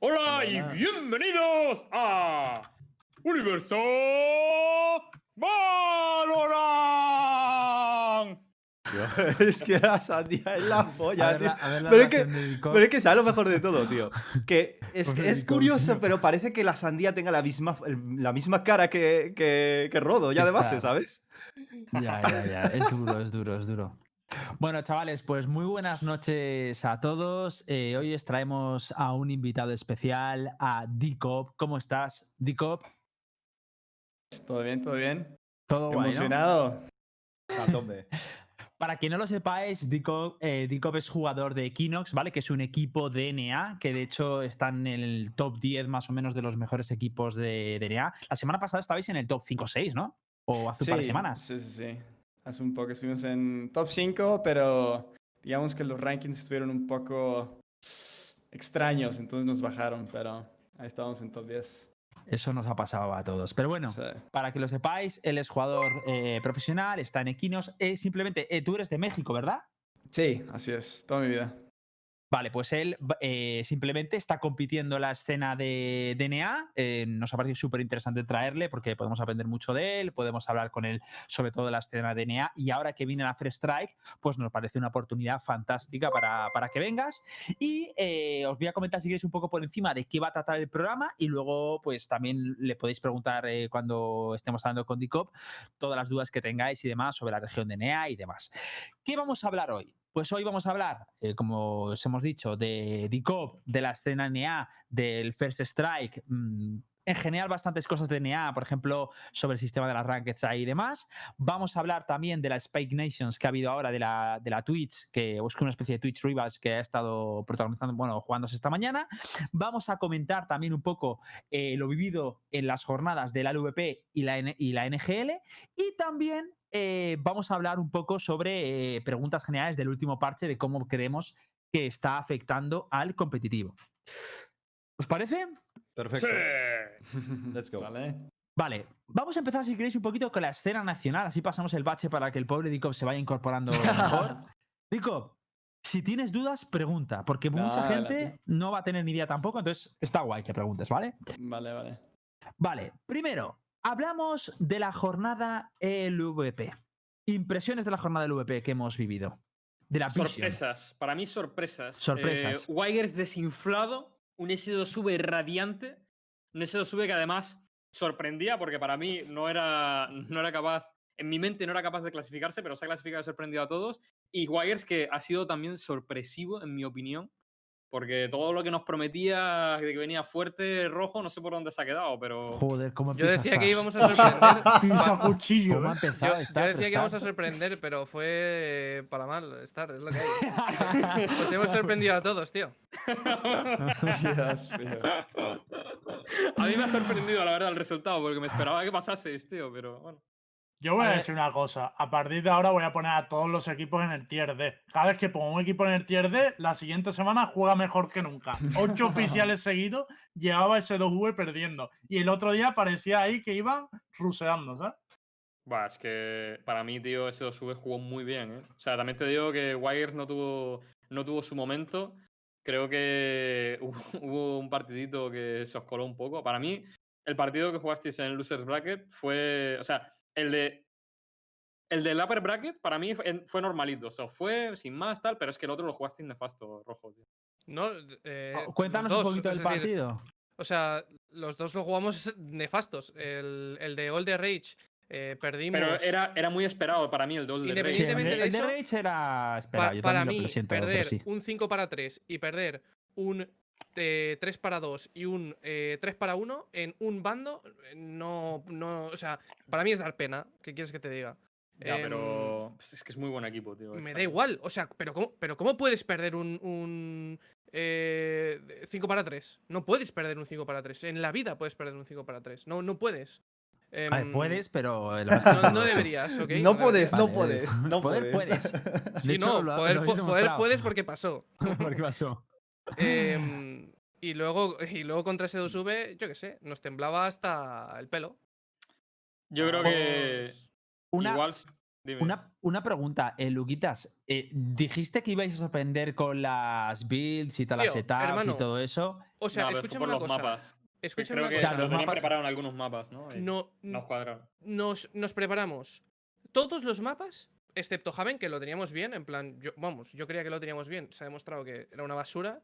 Hola y bienvenidos a Universo Valorant. Tío, es que la sandía es la polla, ver tío. la- Pero es que-. Pero es que sabes lo mejor de todo, tío. Que es, es curioso, tío. pero parece que la sandía tenga la misma, la misma cara que, que, que Rodo, ya de base. ¿sabes? Ya, ya, ya. Es duro, es duro, es duro. Bueno, chavales, pues muy buenas noches a todos. Eh, hoy os traemos a un invitado especial, a Dicop. ¿Cómo estás, Dicop? Todo bien, todo bien. Todo guay, ¿no? Emocionado. A tope. Para quien no lo sepáis, Dicop, eh, Dicop es jugador de Equinox, ¿vale? Que es un equipo de NA, que de hecho están en el top 10 más o menos de los mejores equipos de, de NA. La semana pasada estabais en el top 5 o 6, ¿no? O hace un par de semanas. Sí, sí, sí. Hace un poco estuvimos en top 5, pero digamos que los rankings estuvieron un poco extraños, entonces nos bajaron, pero ahí estábamos en top 10. Eso nos ha pasado a todos. Pero bueno, Sí. para que lo sepáis, él es jugador eh, profesional, está en Equinox. Eh, simplemente, eh, tú eres de México, ¿verdad? Sí, así es, toda mi vida. Vale, pues él eh, simplemente está compitiendo en la escena de DNA. eh, nos ha parecido súper interesante traerle porque podemos aprender mucho de él, podemos hablar con él sobre todo de la escena de DNA. Y ahora que viene la Free Strike, pues nos parece una oportunidad fantástica para, para que vengas. Y eh, os voy a comentar si queréis un poco por encima de qué va a tratar el programa y luego pues también le podéis preguntar eh, cuando estemos hablando con Dicop todas las dudas que tengáis y demás sobre la región de NEA y demás. ¿Qué vamos a hablar hoy? Pues hoy vamos a hablar, eh, como os hemos dicho, de Dicop, de la escena NEA, del First Strike, mm, en general bastantes cosas de NEA, por ejemplo, sobre el sistema de las ahí y demás. Vamos a hablar también de la Spike Nations que ha habido ahora, de la, de la Twitch, que es una especie de Twitch Rivals que ha estado protagonizando, bueno, jugándose esta mañana. Vamos a comentar también un poco eh, lo vivido en las jornadas de la LVP y la, N- y la NGL. Y también eh, vamos a hablar un poco sobre eh, preguntas generales del último parche de cómo creemos que está afectando al competitivo. ¿Os parece? Perfecto. Sí. Let's go. ¿Vale? Vale, vamos a empezar si queréis un poquito con la escena nacional, así pasamos el bache para que el pobre Dicop se vaya incorporando mejor. Dicop, si tienes dudas, pregunta, porque mucha gente no va a tener ni idea tampoco, entonces está guay que preguntes, ¿vale? Vale, vale. Vale, primero, hablamos de la jornada LVP. Impresiones de la jornada LVP que hemos vivido. De la Vision. Sorpresas, para mí sorpresas. Sorpresas. Eh, desinflado, un S2V radiante, un S2V que además sorprendía porque para mí no era, no era capaz, en mi mente no era capaz de clasificarse, pero se ha clasificado y sorprendido a todos. Y Wigers que ha sido también sorpresivo, en mi opinión, porque todo lo que nos prometía de que venía fuerte, rojo, no sé por dónde se ha quedado, pero... Joder, cómo Yo empieza decía que íbamos a sorprender. Pisa cuchillo. ¿Cómo ha ¿eh? empezado Yo, yo decía que íbamos a sorprender, pero fue eh, para mal estar, es lo que hay. Pues hemos sorprendido a todos, tío. Dios mío. A mí me ha sorprendido, la verdad, el resultado, porque me esperaba que pasaseis, tío, pero bueno. Yo voy A decir una cosa. A partir de ahora voy a poner a todos los equipos en el tier D. Cada vez que pongo un equipo en el tier D, la siguiente semana juega mejor que nunca. Ocho oficiales seguidos llevaba ese 2V perdiendo. Y el otro día parecía ahí que iban ruseando, ¿sabes? Buah, es que para mí, tío, ese 2V jugó muy bien, ¿eh? O sea, también te digo que Wires no tuvo, no tuvo su momento. Creo que hubo, hubo un partidito que se os coló un poco. Para mí, el partido que jugasteis en el Losers Bracket fue. O sea, el de. El del Upper Bracket, para mí fue, normalito. O sea, fue sin más, tal, pero es que el otro lo jugasteis nefasto, rojo, tío. No, eh, Oh, Cuéntanos dos, un poquito del decir, partido. O sea, los dos lo jugamos nefastos. El, el de the Rage eh, perdimos. Pero era, era muy esperado para mí el de. Sí, Independientemente el de de eso, Rage era esperado. Pa- yo para mí, lo siento, pero perder sí. un 5 para 3 y perder un eh, 3 para 2 y un eh, 3 para 1 en un bando, eh, no, no. O sea, para mí es dar pena. ¿Qué quieres que te diga? Ya, Em, pero pues es que es muy buen equipo, tío. Me da igual, o sea, pero ¿cómo, pero ¿cómo puedes perder un, un 5 para 3? No puedes perder un 5 para 3. En la vida puedes perder un 5 para 3. No, no puedes. A ver, Em, puedes, pero. No, no deberías, ¿ok? No La puedes, no puedes, es- no poder puedes. puedes. De Sí, hecho, no, lo- poder, poder puedes porque pasó. ¿Por qué pasó? Em, y, luego, y luego contra ese 2V, yo qué sé, nos temblaba hasta el pelo. Yo creo que Una, igual Dime. Una, una pregunta, eh, Luquitas. eh, dijiste que ibais a sorprender con las builds y todas las setups hermano, y todo eso. O sea, No, escúchame una los cosa. mapas. que Escúchame creo una que cosa. Tenían mapas- preparados en algunos mapas, ¿no? Y No, nos cuadraron. nos, nos preparamos todos los mapas, excepto Haven, que lo teníamos bien. En plan, yo, vamos, yo creía que lo teníamos bien. Se ha demostrado que era una basura.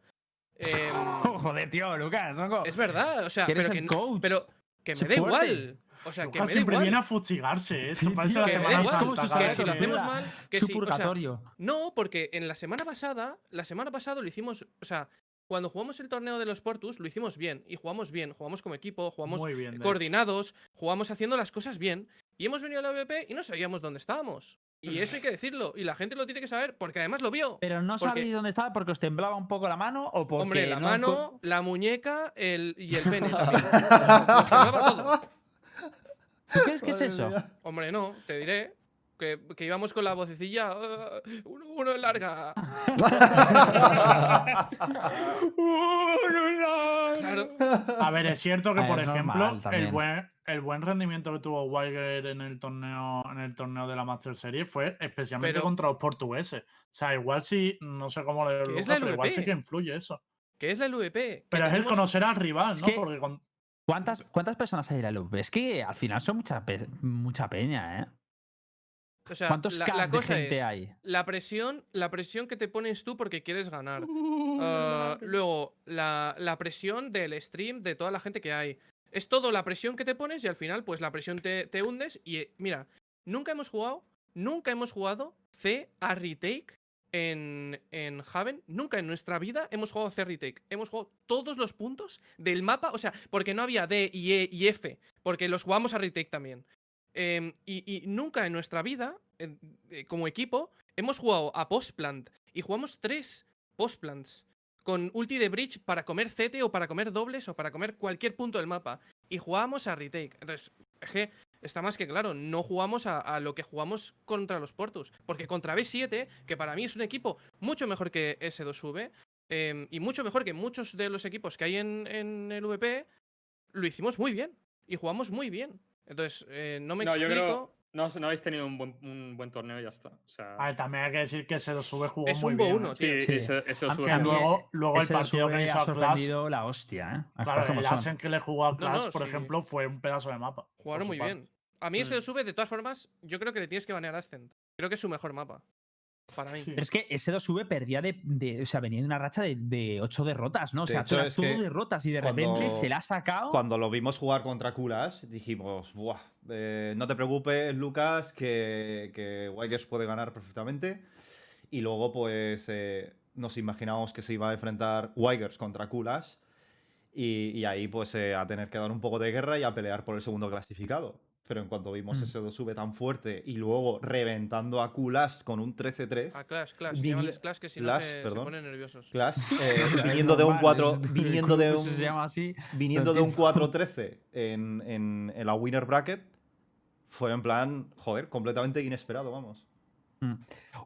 Em, Joder, tío, Lucas, tronco. es verdad, o sea, pero que, no- pero que me da fuerte. igual. O sea, que me da siempre igual. viene a fustigarse, ¿eh? Eso Sí, parece tío, la que Semana igual, Santa. si que lo hacemos mal, que Su si, o sea, purgatorio. No, porque en la semana pasada, la semana pasada lo hicimos, o sea, cuando jugamos el torneo de los Portus, lo hicimos bien. Y jugamos bien, jugamos como equipo, jugamos Muy bien. coordinados, jugamos haciendo las cosas bien. Y hemos venido a la VP y no sabíamos dónde estábamos. Y eso hay que decirlo. Y la gente lo tiene que saber porque además lo vio. Pero no porque- sabéis dónde estaba porque os temblaba un poco la mano o porque. Hombre, la no mano, la muñeca el, y el pene también. Nos temblaba todo. ¿Tú crees que es eso? mía. Hombre, no, te diré. Que, que íbamos con la vocecilla. "Ah, uno, uno en larga. Claro. A ver, es cierto que, Ah, por es ejemplo, el buen, el buen rendimiento que tuvo Weiger en el torneo, en el torneo de la Master Series fue especialmente Pero- contra los portugueses. O sea, igual sí, no sé cómo le es la pero igual sí LVP. que influye eso. Que es la LVP. Pero es el conocer al rival, Es ¿no? que- Porque con- ¿Cuántas, ¿Cuántas personas hay en la loop? Es que al final son mucha, pe- mucha peña, ¿eh? O sea, ¿Cuántos la, de cosa gente es, hay? La presión, la presión que te pones tú porque quieres ganar. Ah, luego, la, la presión del stream, de toda la gente que hay. Es todo la presión que te pones y al final, pues la presión te, te hundes. Y eh, mira, nunca hemos jugado, nunca hemos jugado C a retake en, en Haven. Nunca en nuestra vida hemos jugado C a retake. Hemos jugado todos los puntos del mapa. O sea, porque no había D y E y F. Porque los jugamos a retake también. Em, y, nunca en nuestra vida, eh, como equipo, hemos jugado a postplant. Y jugamos tres postplants. Con ulti de bridge para comer CT o para comer dobles o para comer cualquier punto del mapa. Y jugábamos a retake. Entonces, es que está más que claro, no jugamos a, lo que jugamos contra los Portus. Porque contra B7, que para mí es un equipo mucho mejor que S2V, em, y mucho mejor que muchos de los equipos que hay en el VP, lo hicimos muy bien. Y jugamos muy bien. Entonces, eh, no me No, yo explico. creo. No, no habéis tenido un buen, un buen torneo y ya está. O sea, A ver, también hay que decir que se lo sube jugó Es muy un bien. uno, ¿eh? sí, Sí. Eso, eso sube luego, luego el Ese partido que hizo ha a Clash, la hostia, ¿eh? Claro, el. Asen que le jugó a Clash, no, por sí. ejemplo, fue un pedazo de mapa. Jugaron muy parte. bien. A mí Mm. ese sube, de todas formas, yo creo que le tienes que banear a Ascent. Creo que es su mejor mapa. Para mí. Sí. Pero es que ese 2V perdía de, de- O sea, venía de una racha de, de 8 derrotas, ¿no? O De sea, hecho, es que derrotas y de cuando- repente se la ha sacado. Cuando lo vimos jugar contra Kulash, dijimos, Buah, eh, no te preocupes, Lucas, que, que Wigers puede ganar perfectamente. Y luego, pues, eh, nos imaginábamos que se iba a enfrentar Wigers contra Kulash. Y, y ahí, pues, eh, a tener que dar un poco de guerra y a pelear por el segundo clasificado. Pero en cuanto vimos Mm. ese 2V tan fuerte y luego reventando a Kulash con un 13-3, A Clash, Clash. Llámales Clash que si no Clash, se, se perdón. ponen nerviosos. Clash, eh, viniendo de un normal, 4, es- viniendo de un, Se llama así. viniendo de un entiendo. 4-13 en, en- en la winner bracket, fue en plan, joder, completamente inesperado, vamos. Mm.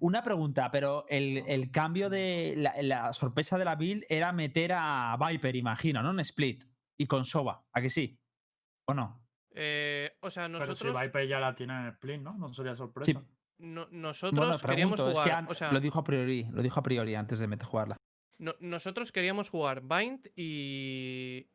Una pregunta, pero el, el cambio de. La, la sorpresa de la build era meter a Viper, imagino, ¿no? En split. Y con Soba, ¿a que sí? ¿O no? Eh, o sea, Pero nosotros, si Viper ya la tiene en Split, ¿no? No sería sorpresa. Sí. no- Bueno, nosotros queríamos pregunto, jugar. es que an- o sea, lo dijo a priori, lo dijo a priori antes de meter jugarla. no- nosotros queríamos jugar Bind y.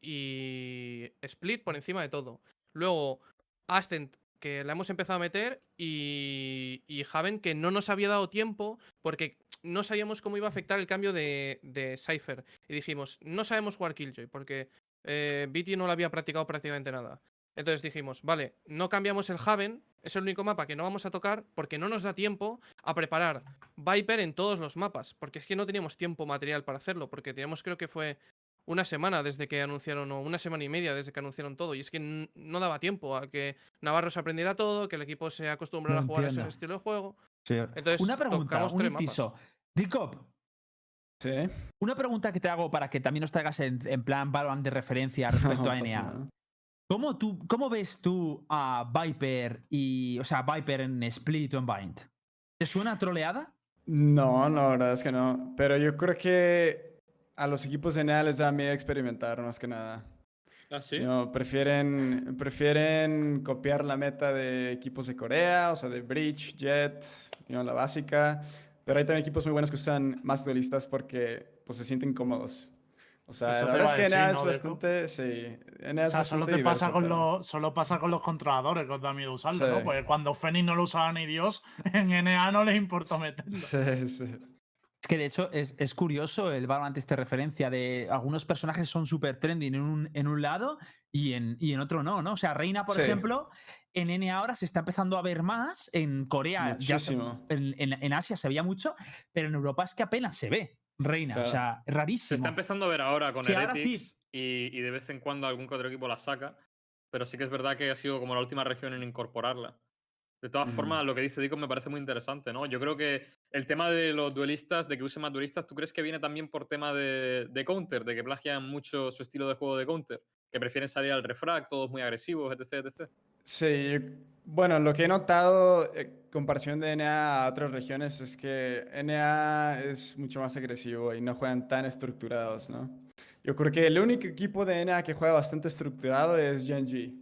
y. Split por encima de todo. Luego, Ascent, que la hemos empezado a meter, y. y Haven, que no nos había dado tiempo porque no sabíamos cómo iba a afectar el cambio de, de Cypher. Y dijimos, no sabemos jugar Killjoy porque eh, BT no lo había practicado prácticamente nada. Entonces dijimos, vale, no cambiamos el Haven, es el único mapa que no vamos a tocar porque no nos da tiempo a preparar Viper en todos los mapas, porque es que no teníamos tiempo material para hacerlo, porque teníamos creo que fue una semana desde que anunciaron, o una semana y media desde que anunciaron todo, y es que no daba tiempo a que Navarro se aprendiera todo, que el equipo se acostumbrara a jugar a ese estilo de juego. Sí. Entonces, Una pregunta, tocamos un inciso. Dicop, Sí. una pregunta que te hago para que también nos traigas en, en plan Valorant de referencia respecto No a NA. ¿Cómo, tú, ¿Cómo ves tú a Viper y. O sea, Viper en Split o en Bind? ¿Te suena troleada? No, no, la verdad es que no. Pero yo creo que a los equipos de NA les da miedo experimentar más que nada. ¿Ah, sí? No, prefieren, prefieren copiar la meta de equipos de Corea, o sea, de Bridge, Jet, you know, la básica. Pero hay también equipos muy buenos que usan más duelistas porque pues, se sienten cómodos. O sea, Eso la verdad es que NA es ¿no, bastante. Sí, NA O es sea, solo te pasa diverso, con pero- los, solo pasa con los controladores que os da miedo usarlo, ¿no? Sí. Pues cuando Fenix no lo usaba ni Dios, en NA no les importa meterlo. Sí, sí. Es que de hecho es, es curioso el Valorant este referencia de algunos personajes son súper trending en un, en un lado y en, y en otro no, ¿no? O sea, Reina, por Sí. ejemplo, en NA ahora se está empezando a ver más, en Corea, ya se- Muchísimo. en, en- en Asia se veía mucho, pero en Europa es que apenas se ve Reina, o sea, es rarísimo. Se está empezando a ver ahora con Sí, ahora Heretics y, y de vez en cuando algún que otro equipo la saca. Pero sí que es verdad que ha sido como la última región en incorporarla. De todas Ujú. formas, lo que dice Dico me parece muy interesante, ¿no? Yo creo que el tema de los duelistas, de que usen más duelistas, ¿tú crees que viene también por tema de, de counter? De que plagian mucho su estilo de juego de counter. Que prefieren salir al refrag, todos muy agresivos, etc, etc. Sí, bueno, lo que he notado en comparación de NA a otras regiones es que NA es mucho más agresivo y no juegan tan estructurados, ¿no? Yo creo que el único equipo de NA que juega bastante estructurado es Gen.G,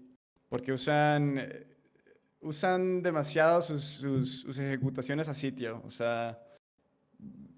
porque usan, eh, usan demasiado sus, sus, sus ejecutaciones a sitio, o sea,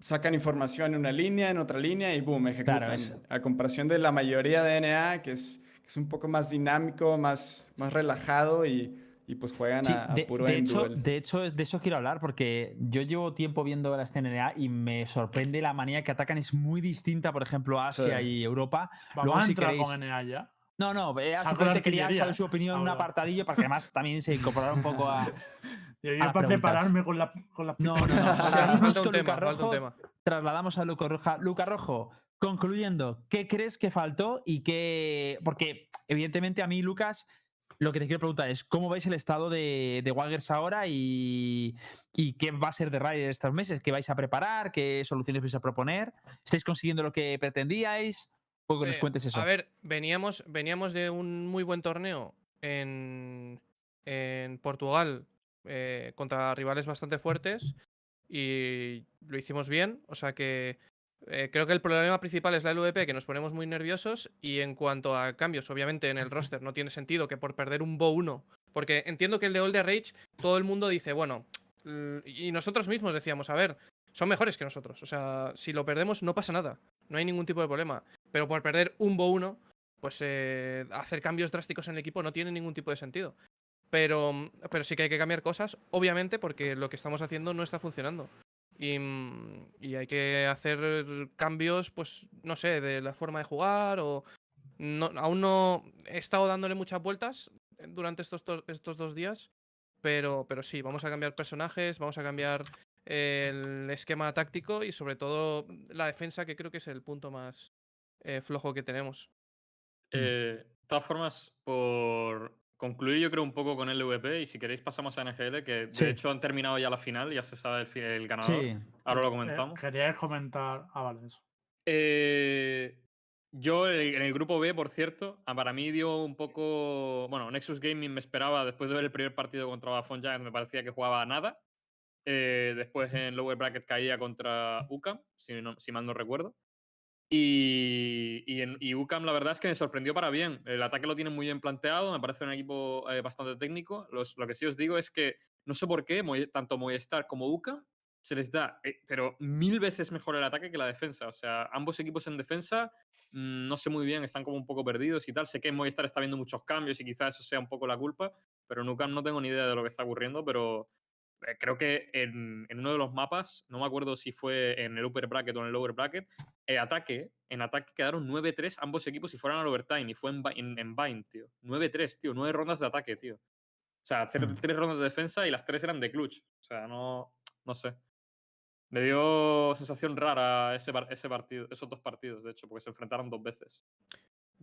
sacan información en una línea, en otra línea y boom, ejecutan. es- A comparación de la mayoría de NA, que es, es un poco más dinámico, más, más relajado y, y pues juegan Sí, a, a de, puro de hecho, duel. de hecho, de eso quiero hablar porque yo llevo tiempo viendo la escena NA y me sorprende la manera que atacan. Es muy distinta, por ejemplo, a Asia Sí. y Europa. Vamos Luego, a si queréis- con NA ya. No, no, eh, simplemente quería saber su opinión en un apartadillo para que además también se incorporara un poco a. Yo, yo para preguntas. prepararme con la con No, no, no. Seguimos con tema, Luca Rojo. tema. Trasladamos a Luca Roja. Luca Rojo, concluyendo, ¿qué crees que faltó y qué. Porque, evidentemente, a mí, Lucas, lo que te quiero preguntar es: ¿cómo veis el estado de, de Wagers ahora y, y qué va a ser de Ryder estos meses? ¿Qué vais a preparar? ¿Qué soluciones vais a proponer? ¿Estáis consiguiendo lo que pretendíais? Un poco que nos Eh, cuentes eso. A ver, veníamos, veníamos de un muy buen torneo en, en Portugal eh, contra rivales bastante fuertes y lo hicimos bien. O sea que eh, creo que el problema principal es la LVP, que nos ponemos muy nerviosos. Y en cuanto a cambios, obviamente en el roster no tiene sentido que por perder un Bo 1, porque entiendo que el de All the Rage, todo el mundo dice, bueno, y nosotros mismos decíamos, a ver, son mejores que nosotros. O sea, si lo perdemos no pasa nada, no hay ningún tipo de problema. Pero por perder un Bo 1, pues eh, hacer cambios drásticos en el equipo no tiene ningún tipo de sentido. Pero, pero sí que hay que cambiar cosas, obviamente, porque lo que estamos haciendo no está funcionando. Y, mm, y hay que hacer cambios, pues, no sé, de la forma de jugar o... Aún no he estado dándole muchas vueltas durante estos, estos dos días, pero, pero sí, vamos a cambiar personajes, vamos a cambiar el esquema táctico y sobre todo la defensa, que creo que es el punto más eh, flojo que tenemos. Eh, de todas formas, por concluir yo creo un poco con LVP y si queréis pasamos a NGL, que de Sí. hecho han terminado ya la final, ya se sabe el, el ganador. sí. Ahora lo Eh, comentamos. queríais comentar. Ah, vale, eso. Eh, yo en el grupo B, por cierto, ah, para mí dio un poco. Bueno, Nexus Gaming me esperaba, después de ver el primer partido contra Giants, me parecía que jugaba a nada. Eh, después en Lower Bracket caía contra UCAM, si, no- si mal no recuerdo. Y, y, en, y UCAM, la verdad es que me sorprendió para bien. El ataque lo tienen muy bien planteado, me parece un equipo eh, bastante técnico. Los- lo que sí os digo es que no sé por qué, tanto Movistar como UCAM se les da, eh, pero mil veces mejor el ataque que la defensa. O sea, ambos equipos en defensa, mm, no sé muy bien, están como un poco perdidos y tal. Sé que en Movistar está viendo muchos cambios y quizás eso sea un poco la culpa, pero en UCAM no tengo ni idea de lo que está ocurriendo, pero creo que en, en uno de los mapas, no me acuerdo si fue en el upper bracket o en el lower bracket, eh, ataque, en ataque quedaron 9-3 ambos equipos y fueron al overtime y fue en, en, en Bind, tío. 9-3, tío, 9 rondas de ataque, tío. O sea, hacer Mm. tres rondas de defensa y las tres eran de clutch. O sea, no, no sé. Me dio sensación rara ese, ese partido, esos dos partidos, de hecho, porque se enfrentaron dos veces.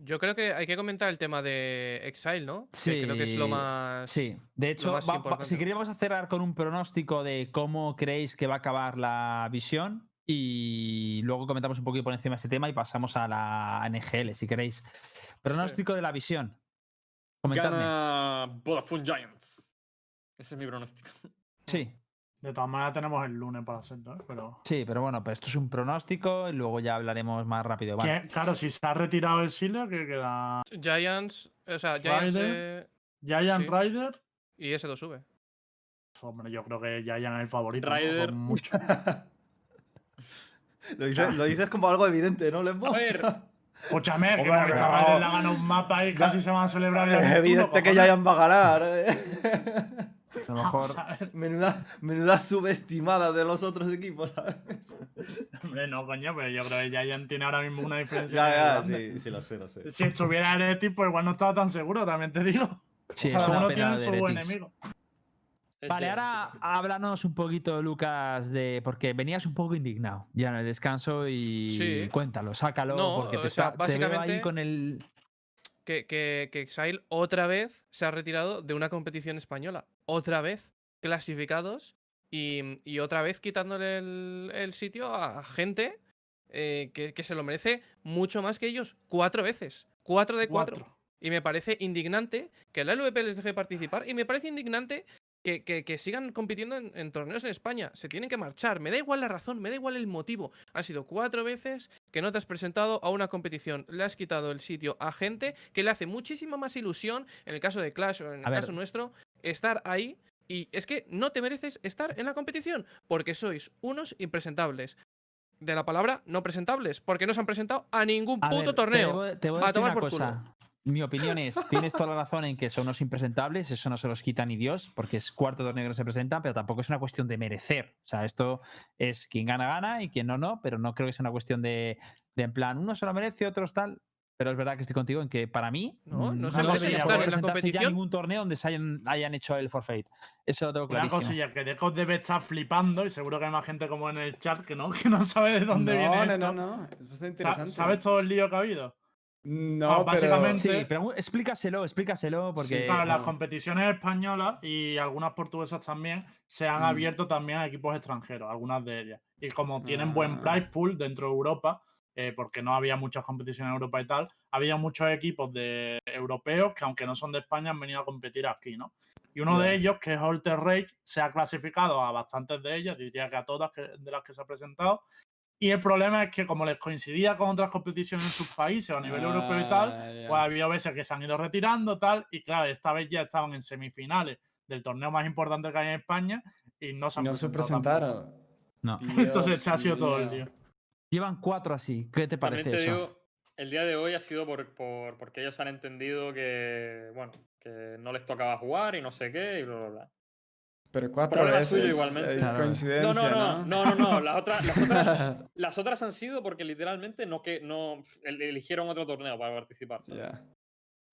Yo creo que hay que comentar el tema de Exile, ¿no? Que creo que es lo Sí, más. Sí, de hecho, va- va- si a cerrar con un pronóstico de cómo creéis que va a acabar la visión y luego comentamos un poquito por encima de ese tema y pasamos a la NGL, si queréis. Pronóstico de la visión. Comentadme. Gana Vodafone Giants. Ese es mi pronóstico. Sí. De todas maneras tenemos el lunes para hacerlo, ¿eh? pero... Sí, pero bueno, pues esto es un pronóstico y luego ya hablaremos más rápido. Vale. Claro, si se ha retirado el Sealer, que queda Giants, o sea, Giants Ryder. eh, Giant Sí. Rider. y ese 2 sube. Hombre, yo creo que Giant es el favorito. Por mucho. Lo dices, lo dices como algo evidente, ¿no, Lembo? A ver, Escúchame, que Ryder le ha ganado un mapa y casi se van a celebrar el Es evidente que. Giant va a ganar. A lo mejor. A. Menuda, menuda subestimada de los otros equipos, ¿sabes? Hombre, no, coño, pero yo creo que Giant tiene ahora mismo una diferencia. Ya, ya, sí, sí, lo sé, lo sé. Si estuviera Ereti, pues igual no estaba tan seguro, también te digo. Sí, es Cada una uno pena tiene de su Heretics. enemigo. es Vale, ahora háblanos un poquito, Lucas, de. Porque venías un poco indignado ya en el descanso y Sí. cuéntalo, sácalo, No, porque te, o sea, está- te veo ahí básicamente- con el. que, que, que Exile otra vez se ha retirado de una competición española. Otra vez clasificados y, y otra vez quitándole el, el sitio a gente eh, que, que se lo merece mucho más que ellos. Cuatro veces. Cuatro de cuatro. Cuatro. Y me parece indignante que la LVP les deje participar. Y me parece indignante que, que- que sigan compitiendo en, en torneos en España. Se tienen que marchar. Me da igual la razón, me da igual el motivo. Han sido cuatro veces que no te has presentado a una competición. Le has quitado el sitio a gente que le hace muchísima más ilusión, en el caso de Clash o en el ver. caso nuestro, estar ahí. Y es que no te mereces estar en la competición porque sois unos impresentables. De la palabra no presentables, porque no se han presentado a ningún A puto ver, torneo. Te voy, te voy a tomar por culo. Mi opinión es, tienes toda la razón en que son unos impresentables, eso no se los quita ni Dios, porque es cuarto torneo que no se presentan, pero tampoco es una cuestión de merecer. O sea, esto es quien gana, gana y quien no, no, pero no creo que sea una cuestión de, de en plan, uno se lo merece, otros tal. Pero es verdad que estoy contigo en que para mí No, no mm, se merecen deberían estar en la ya ningún torneo donde se hayan, hayan hecho el forfeit. Eso lo tengo Una clarísimo. cosilla que Deco debe estar flipando y seguro que hay más gente como en el chat que no, que no sabe de dónde no, viene no, esto. no, no. Es bastante Sa- interesante. ¿Sabes todo el lío que ha habido? No, Ah, pero... básicamente- Sí, pero explícaselo, explícaselo, porque Sí, Claro, las no. competiciones españolas y algunas portuguesas también se han Mm. abierto también a equipos extranjeros, algunas de ellas. Y como tienen buen Ah. price pool dentro de Europa, eh, porque no había muchas competiciones en Europa y tal, había muchos equipos de europeos que aunque no son de España han venido a competir aquí, ¿no? Y uno de ellos, que es Alter Rage, se ha clasificado a bastantes de ellas, diría que a todas que- de las que se ha presentado. Y el problema es que como les coincidía con otras competiciones en sus países o a nivel europeo y tal, Ah, ya. pues ha habido veces que se han ido retirando, tal, y claro, esta vez ya estaban en semifinales del torneo más importante que hay en España y no se han no se presentado tampoco. presentaron. no. Entonces, Dios este ha sido todo el mío. Llevan cuatro así. ¿Qué te parece te eso? digo, el día de hoy ha sido por, por- porque ellos han entendido que, bueno, que no les tocaba jugar y no sé qué y bla, bla, bla. Pero cuatro Problema veces. suyo igualmente. eh, Claro. No, Coincidencia, no, ¿no? no, no, no, no, Las, otras, las, otras, las otras han sido porque literalmente no que no el- eligieron otro torneo para participar. ¿sabes? Ya.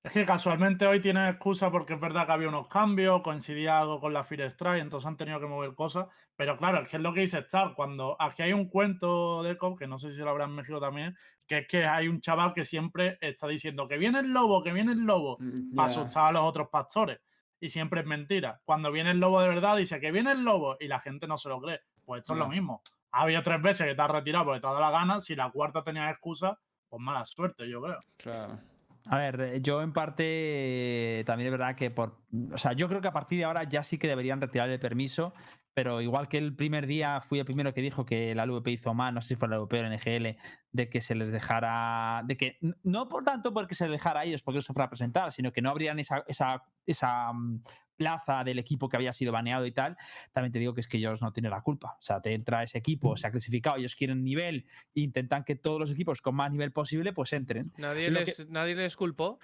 Es que casualmente hoy tienen excusa porque es verdad que había unos cambios, coincidía algo con la Fire Strike, entonces han tenido que mover cosas. Pero claro, es que es lo que dice Star. Cuando aquí hay un cuento de Cobb, que no sé si lo habrá en México también, que es que hay un chaval que siempre está diciendo que viene el lobo, que viene el lobo, Mm, para ya. asustar a los otros pastores. Y siempre es mentira. Cuando viene el lobo de verdad, dice que viene el lobo y la gente no se lo cree. Pues esto es lo mismo. Ha habido tres veces que te has retirado porque te ha dado la gana. Si la cuarta tenía excusa, pues mala suerte, yo creo. Claro. A ver, eh, yo en parte eh, también es verdad que por. O sea, yo creo que a partir de ahora ya sí que deberían retirar el permiso, pero igual que el primer día fui el primero que dijo que la LVP hizo mal, no sé si fue la LVP o la NGL, de que se les dejara. de que no por tanto porque se les dejara a ellos porque no se fuera a presentar, sino que no abrían esa, esa, esa mm, plaza del equipo que había sido baneado y tal, también te digo que es que ellos no tienen la culpa. O sea, te entra ese equipo, se ha clasificado, ellos quieren nivel, intentan que todos los equipos con más nivel posible pues entren. Nadie les, nadie les culpó.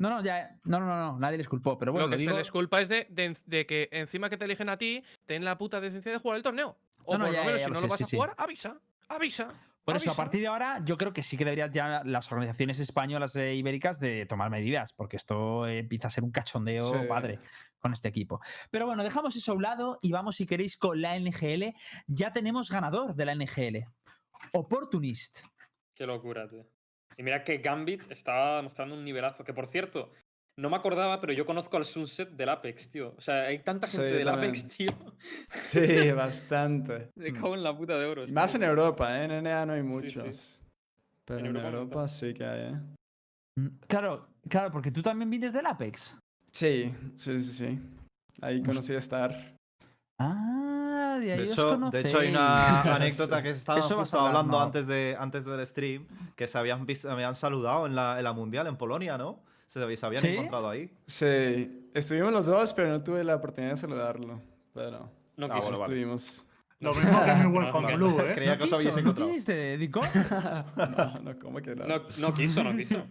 No, no, ya, no, no, no, nadie les culpó, pero bueno, lo que lo digo- se les culpa es de, de- de que encima que te eligen a ti, ten la puta decencia de jugar el torneo. O No, no, por ya, lo menos, ya si lo no sé, lo vas sí, a sí. jugar, avisa. Avisa. Por eso, a partir de ahora, yo creo que sí que deberían ya las organizaciones españolas e ibéricas de tomar medidas, porque esto empieza a ser un cachondeo Sí. padre con este equipo. Pero bueno, dejamos eso a un lado y vamos, si queréis, con la NGL. Ya tenemos ganador de la NGL. Opportunist. Qué locura, tío. Y mira que Gambit estaba mostrando un nivelazo. Que por cierto, no me acordaba, pero yo conozco al Sunset del Apex, tío. O sea, hay tanta gente Sí, del también. Apex, tío. Sí, bastante. Me cago en la puta de oro. Más en. Europa, ¿eh? En NA no hay Sí, sí. muchos. Pero En en, Europa Europa, sí que hay, ¿eh? Mm, Claro, claro, porque tú también vienes del Apex. Sí, sí, sí, sí. Ahí conocí a Star. Ah, de ahí De os hecho, de hecho, hay una anécdota que estábamos justo hablar, hablando no. antes, de, antes del stream, que se habían, vis- se habían saludado en la, en la Mundial en Polonia, ¿no? Se, se habían ¿Sí? encontrado ahí. Sí, estuvimos los dos, pero no tuve la oportunidad de saludarlo. Pero No Ah, quiso. bueno, vale. estuvimos. Lo mismo que mi No, Welcome Blue, ¿eh? Creía que os habíais quiso, encontrado. ¿No? No, no, ¿cómo que no? No, no quiso, no quiso.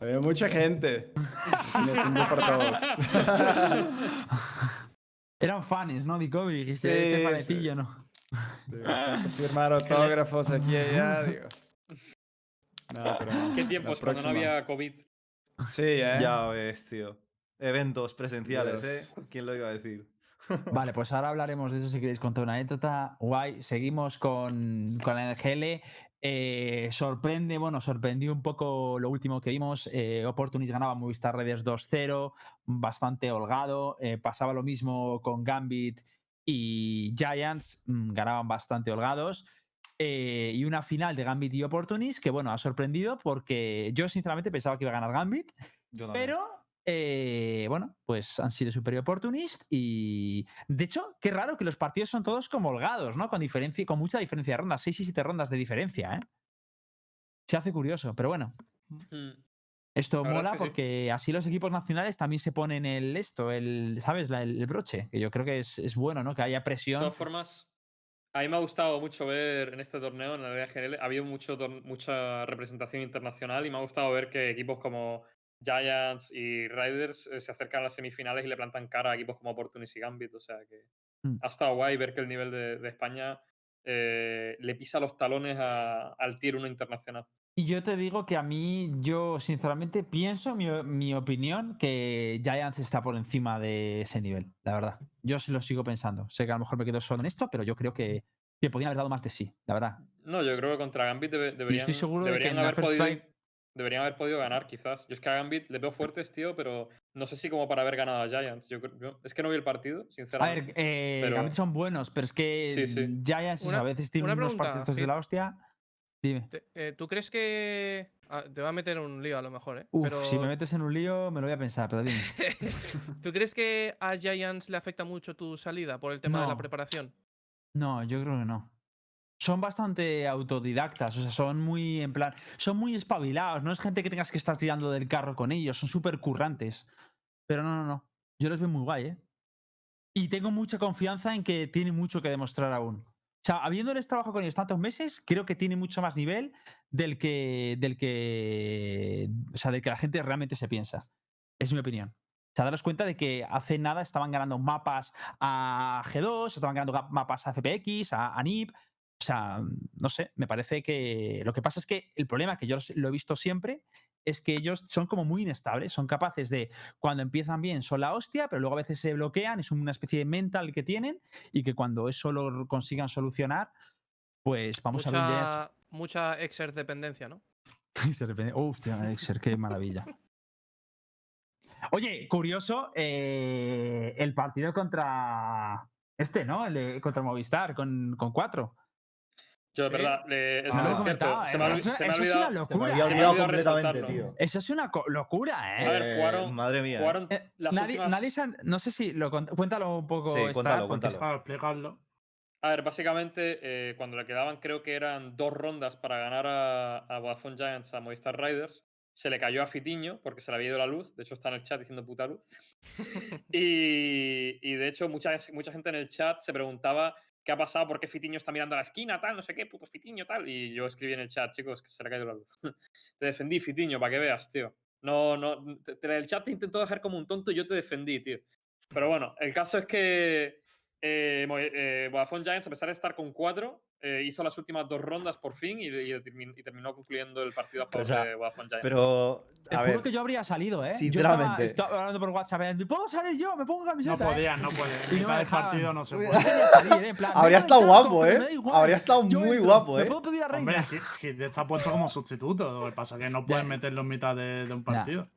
Había mucha gente. Me tengo para todos. Eran fans, ¿no, Dico? Y dijiste, Sí, este sí. fanecillo, ¿no? Digo, firmar autógrafos aquí y allá, digo. No, pero ¿Qué tiempos cuando no había COVID? Sí, ¿eh? Ya ves, tío. Eventos presenciales, Dios. ¿eh? ¿Quién lo iba a decir? Vale, pues ahora hablaremos de eso si queréis contar una anécdota. Guay, seguimos con, con la NGL. Eh, sorprende, bueno, sorprendió un poco lo último que vimos. Eh, Opportunist ganaba Movistar Redes 2-0, bastante holgado. Eh, pasaba lo mismo con Gambit y Giants, mm, ganaban bastante holgados. Eh, y una final de Gambit y Opportunist que, bueno, ha sorprendido porque yo sinceramente pensaba que iba a ganar Gambit, pero, eh, bueno, pues han sido Superior Opportunist y. De hecho, qué raro que los partidos son todos como holgados, ¿no? Con, diferencia, con mucha diferencia de rondas, 6 y 7 rondas de diferencia, ¿eh? Se hace curioso, pero bueno. Mm. Esto mola es que sí. porque así los equipos nacionales también se ponen el esto, el, ¿sabes? La- el, broche, que yo creo que es, es bueno, ¿no? Que haya De presión. todas formas, a mí me ha gustado mucho ver en este torneo, en la Liga GNL, ha habido mucho, mucha representación internacional y me ha gustado ver que equipos como Giants y Riders eh, se acercan a las semifinales y le plantan cara a equipos como Opportunist y Gambit. O sea que Mm. ha estado guay ver que el nivel de, de España eh, le pisa los talones a- al tier 1 internacional. Y yo te digo que a mí, yo sinceramente pienso, mi, mi opinión, que Giants está por encima de ese nivel, la verdad. Yo sí lo sigo pensando. Sé que a lo mejor me quedo solo en esto, pero yo creo que, que podían haber dado más de sí, la verdad. No, yo creo que contra Gambit debe- deberían, seguro de que deberían haber podido. Strike- Deberían haber podido ganar, quizás. Yo es que a Gambit le veo fuertes, tío, pero no sé si como para haber ganado a Giants. Yo, es que no vi el partido, A sinceramente. ver, eh, pero- Gambit son buenos, pero es que Sí, sí. Giants Una- a veces tienen unos partidos de la hostia. Dime. Eh, ¿Tú crees que.? ah, te va a meter en un lío a lo mejor, ¿eh? Uf, pero si me metes en un lío, me lo voy a pensar, pero dime. ¿Tú crees que a Giants le afecta mucho tu salida por el tema de la preparación? No, yo creo que no. Son bastante autodidactas, o sea, son muy en plan, son muy espabilados, no es gente que tengas que estar tirando del carro con ellos, son súper currantes. Pero no, no, no, yo los veo muy guay, ¿eh? Y tengo mucha confianza en que tiene mucho que demostrar aún. O sea, habiéndoles trabajado con ellos tantos meses, creo que tiene mucho más nivel del que, del que, o sea, del que la gente realmente se piensa. Es mi opinión. O sea, daros cuenta de que hace nada estaban ganando mapas a G2, estaban ganando ga- mapas a FPX, a, a NIP. O sea, no sé, me parece que lo que pasa es que el problema que yo lo he visto siempre es que ellos son como muy inestables, son capaces de, cuando empiezan bien, son la hostia, pero luego a veces se bloquean, es una especie de mental que tienen y que cuando eso lo consigan solucionar, pues vamos a ver Mucha, exer dependencia, ¿no? y de repente, ¡oh, hostia, Exer, qué maravilla! Oye, curioso, eh, el partido contra este, ¿no? El de- contra Movistar, con, con cuatro. Yo, de Sí. verdad, le- es, cierto. Se me ha, eso, se me eso es una Se me locura. había se me ha olvidado completamente, tío. Eso es una locura, ¿eh? A ver, Eh, jugaron- Madre mía. ¿eh? Jugaron Eh, las nadie, últimas- nadie se- no sé si lo cuéntalo un poco. Sí, cuéntalo, porque- cuéntalo. Para explicarlo. A ver, básicamente, eh, cuando le quedaban, creo que eran dos rondas para ganar a, a Vodafone Giants a Movistar Riders, se le cayó a Fitiño porque se le había ido la luz. De hecho, está en el chat diciendo puta luz. y, y de hecho, mucha, mucha gente en el chat se preguntaba qué ha pasado, por qué Fitiño está mirando a la esquina, tal, no sé qué, puto Fitiño, tal. Y yo escribí en el chat, chicos, que se le ha caído la luz. te defendí, Fitiño, para que veas, tío. No, no, te- el chat te intentó dejar como un tonto y yo te defendí, tío. Pero bueno, el caso es que eh, eh, Vodafone Giants, a pesar de estar con cuatro, eh, hizo las últimas dos rondas por fin y, y y terminó concluyendo el partido a O favor sea, de Vodafone Giants. Pero, a ver, que yo habría salido, ¿eh? Yo sinceramente. estaba, estaba hablando por WhatsApp, eh, ¿puedo salir yo? Me pongo camiseta. No ¿eh? podían, no podían. Y no mitad me del dejaban. partido no se puede. Salir, ¿eh? Plan, me Habría estado guapo, ¿eh? me. Habría estado Yo muy entro. guapo, ¿Me ¿eh? puedo pedir a Hombre, Reina? Hit está puesto como sustituto. Lo que pasa es que no pueden meterlo en mitad de, de un partido.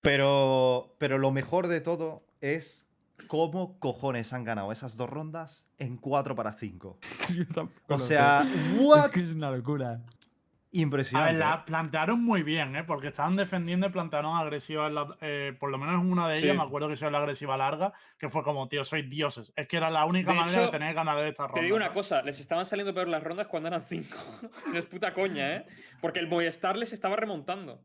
Pero, pero lo mejor de todo es cómo cojones han ganado esas dos rondas en 4 para 5. Yo tampoco O sea, Es what? que es una locura. A ver, Impresionante. la ¿eh? plantearon muy bien, ¿eh? Porque estaban defendiendo y plantearon agresivas, en la- eh, por lo menos en una de ellas, Sí. me acuerdo que sea la agresiva larga, que fue como, tío, sois dioses. Es que era la única De manera de tener ganar esta ronda. Te digo una cosa, les estaban saliendo peor las rondas cuando eran 5. No es puta coña, ¿eh? Porque el Movistar les estaba remontando.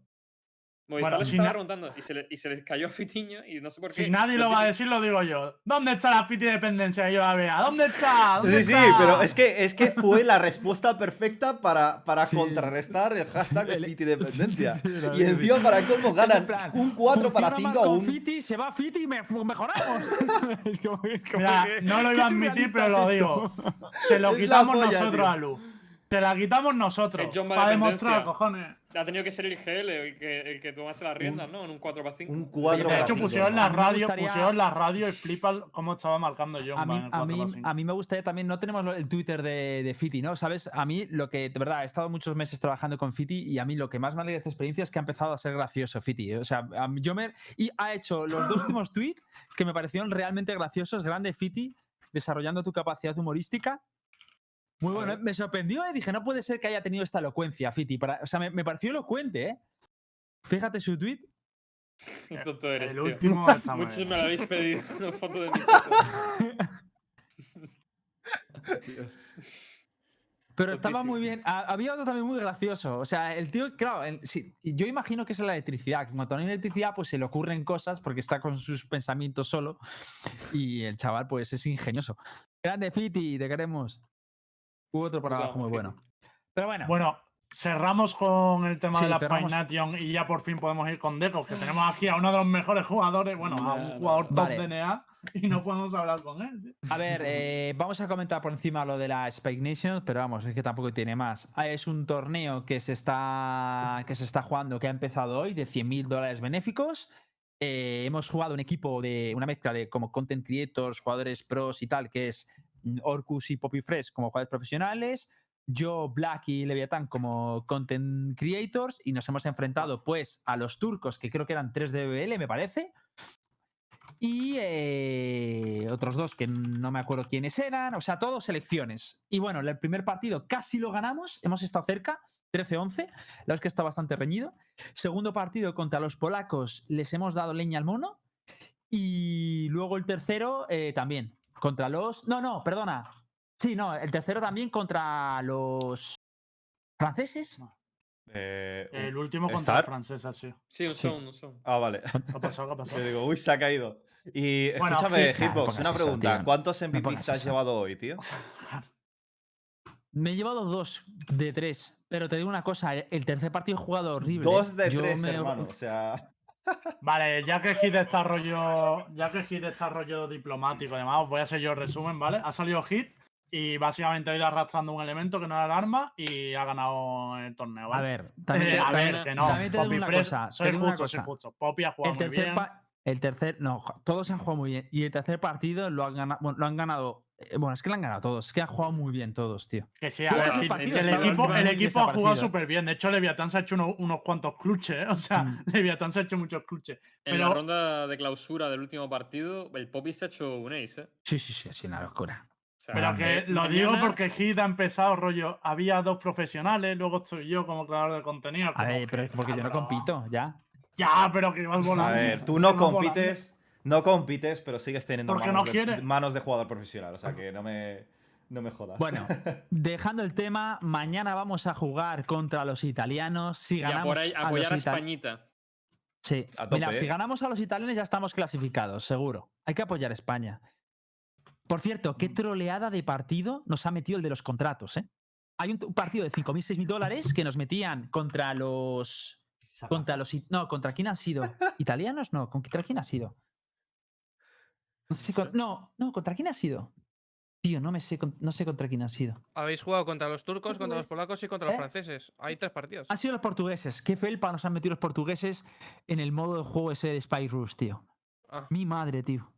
Movistar Bueno, les si estaba remontando y se, le- y se les cayó a Fitiño y no sé por qué. Si nadie lo Lo va a decir, lo digo yo. ¿Dónde está la Fiti dependencia que yo la vea? ¿Dónde está? ¿Dónde Sí, sí, está? pero es que, es que fue la respuesta perfecta para, para Sí. contrarrestar el hashtag el- Fiti dependencia. sí, sí, y sí. encima para cómo ganan plan, un 4 para funciona 5 mal a con un. Fiti, se va Fiti y me, mejoramos. es como, es como Mira, que- no lo iba a admitir, pero lo digo. Se lo Es quitamos polla, nosotros tío. a Lu. Se la quitamos nosotros. Para de demostrar, cojones. Ha tenido que ser el IGL el que, el que tomase las riendas, ¿no? En un 4 para 5. Un 4 De hecho, 5. pusieron la radio, gustaría- pusieron la radio y flipa cómo estaba marcando John A mí, en el a, mí, 4 a mí me gustaría también, no tenemos el Twitter de, de Fiti, ¿no? ¿Sabes? A mí lo que, de verdad, he estado muchos meses trabajando con Fiti y a mí lo que más me alegra de esta experiencia es que ha empezado a ser gracioso Fiti. O sea, a mí- yo me... Y ha hecho los dos últimos tweets que me parecieron realmente graciosos. Grande Fiti, desarrollando tu capacidad humorística. Muy A bueno, ver. me sorprendió, ¿eh? Dije, no puede ser que haya tenido esta elocuencia, Fiti. Para... O sea, me, me pareció elocuente, ¿eh? Fíjate su tweet. Qué tonto eres, El tío. último Muchos me lo habéis pedido una foto de mis ojos. Pero estaba muy bien. Ha- Había otro también muy gracioso. O sea, el tío, claro, sí, yo imagino que es la electricidad. que Cuando no hay electricidad, pues se le ocurren cosas porque está con sus pensamientos solo. Y el chaval, pues es ingenioso. Grande Fiti, te queremos. Hubo otro por abajo muy bueno. Pero bueno, Bueno, cerramos con el tema Sí, de la cerramos. Nation y ya por fin podemos ir con Deco, que tenemos aquí a uno de los mejores jugadores, bueno, a un jugador top Vale. de NA y no podemos hablar con él. a ver, eh, vamos a comentar por encima lo de la Spike Nation, pero vamos, es que tampoco tiene más. Ah, Es un torneo que se está, que se está jugando, que ha empezado hoy, de 100.000 dólares benéficos. Eh, hemos jugado un equipo de una mezcla de como content creators, jugadores pros y tal, que es Orcus y Poppy Fresh como jugadores profesionales, yo, Black y Leviathan como content creators, y nos hemos enfrentado pues a los turcos, que creo que eran 3 de BBL, me parece, y eh, otros dos que no me acuerdo quiénes eran, o sea, todos selecciones. Y bueno, el primer partido casi lo ganamos, hemos estado cerca, 13-11, la verdad es que está bastante reñido. Segundo partido contra los polacos, les hemos dado leña al mono. Y luego el tercero eh, también, contra los... No, no, perdona. Sí, no, el tercero también contra los franceses. Eh, El último contra ¿Star? el francés, así. Sí, un Sí. son, un son. Ah, vale. ¿Qué ha pasado? ¿Qué ha pasado? Yo digo, uy, se ha caído. Y Bueno, escúchame, Hitbox, una eso, pregunta. tío. ¿Cuántos MVPs te has eso. llevado hoy, tío? Me he llevado dos de tres, pero te digo una cosa, el- el tercer partido he jugado horrible. Dos de Yo tres, me- hermano. O sea. Vale, ya que Hit está rollo, ya que Hit está rollo diplomático y demás, os voy a hacer yo el resumen, ¿vale? Ha salido Hit y básicamente ha ido arrastrando un elemento que no era el arma y ha ganado el torneo, A ¿vale? ver, también, Eh, a también- ver, que no. Poppy una Fresh, cosa. te soy una justo, soy justo. Poppy ha jugado El muy tercer, bien. el tercer, no, todos han jugado muy bien. Y el tercer partido lo han ganado, bueno, lo han ganado. Eh, Bueno, es que lo han ganado todos. Es que han jugado muy bien todos, tío. Que sí, a ver, partidos, el, equipo, el equipo ha jugado súper bien. De hecho, Leviatán se ha hecho unos, unos cuantos clutches, ¿eh? O sea, Mm. Leviatán se ha hecho muchos clutches. En Pero- la ronda de clausura del último partido, el Poppy se ha hecho un ace, ¿eh? Sí, sí, sí, sí, una locura. O sea, Pero que lo digo porque Hit ha empezado rollo. Había dos profesionales, luego estoy yo como creador de contenido. A ver, pero es porque yo no compito, ya. Ya, pero que vas volando. A ver, tú no compites. No compites, pero sigues teniendo Porque manos, no de, manos de jugador profesional. O sea que no me, no me jodas. Bueno, dejando el tema, mañana vamos a jugar contra los italianos. Si Y ganamos por ahí a los apoyar a ita- Españita. Sí, A tope, mira, si ¿eh? ganamos a los italianos ya estamos clasificados, seguro. Hay que apoyar a España. Por cierto, qué troleada de partido nos ha metido el de los contratos, ¿eh? Hay un, partido de 5.000, 6.000 dólares que nos metían contra los... Contra los... No, ¿contra quién han sido? ¿Italianos? No, ¿contra quién ha sido? No, sé con- no, no, ¿contra quién ha sido? Tío, no me sé, con- no sé contra quién ha sido. Habéis jugado contra los turcos, contra los polacos y contra los ¿Eh? franceses. Hay tres partidos. Han sido los portugueses. Qué felpa nos han metido los portugueses en el modo de juego ese de Spy Rush, tío. Ah. Mi madre, tío.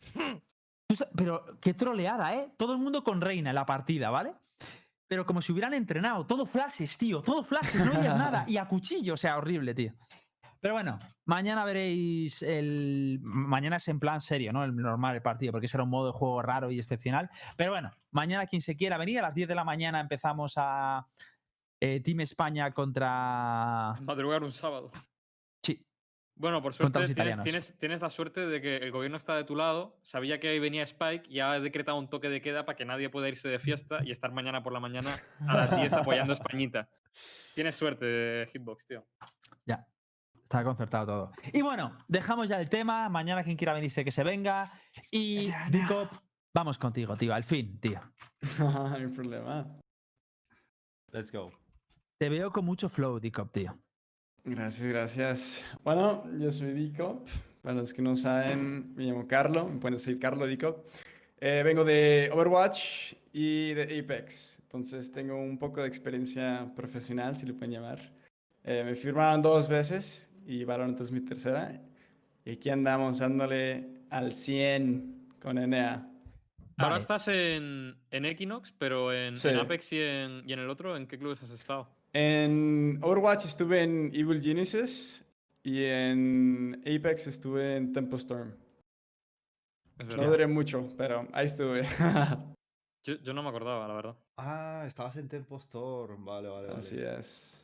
Pero qué troleada, ¿eh? Todo el mundo con Reina en la partida, ¿vale? Pero como si hubieran entrenado. Todo flashes, tío. Todo flashes, no veías nada. Y a cuchillo, o sea, horrible, tío. Pero bueno, mañana veréis el. Mañana es en plan serio, ¿no? El normal el partido, porque será un modo de juego raro y excepcional. Pero bueno, mañana quien se quiera venir, a las 10 de la mañana empezamos a. eh, Team España contra. Madrugar un sábado. Sí, Bueno, por suerte tienes, tienes, tienes la suerte de que el gobierno está de tu lado, sabía que ahí venía Spike y ha decretado un toque de queda para que nadie pueda irse de fiesta y estar mañana por la mañana a las 10 apoyando a Españita. Tienes suerte, Hitbox, tío. ya. Está concertado todo. Y bueno, dejamos ya el tema. Mañana quien quiera venirse que se venga. Y. Dicop, vamos contigo, tío. Al fin, tío. no hay problema. Let's go. Te veo con mucho flow, Dicop, tío. Gracias, gracias. Bueno, yo soy Dicop. Para los que no saben, me llamo Carlo. Me pueden decir Carlo Dicop. Eh, vengo de Overwatch y de Apex. Entonces tengo un poco de experiencia profesional, si le pueden llamar. Eh, me firmaron dos veces y Valorant es mi tercera. Y aquí andamos dándole al 100 con NA. Ahora Vale. estás en, en Equinox, pero en, en Sí. Apex y en, y en el otro, ¿en qué clubes has estado? En Overwatch estuve en Evil Genesis y en Apex estuve en Tempo Storm. No duré mucho, pero ahí estuve. Yo, yo no me acordaba, la verdad. Ah, estabas en Tempo Storm. Vale, vale, vale. Así es.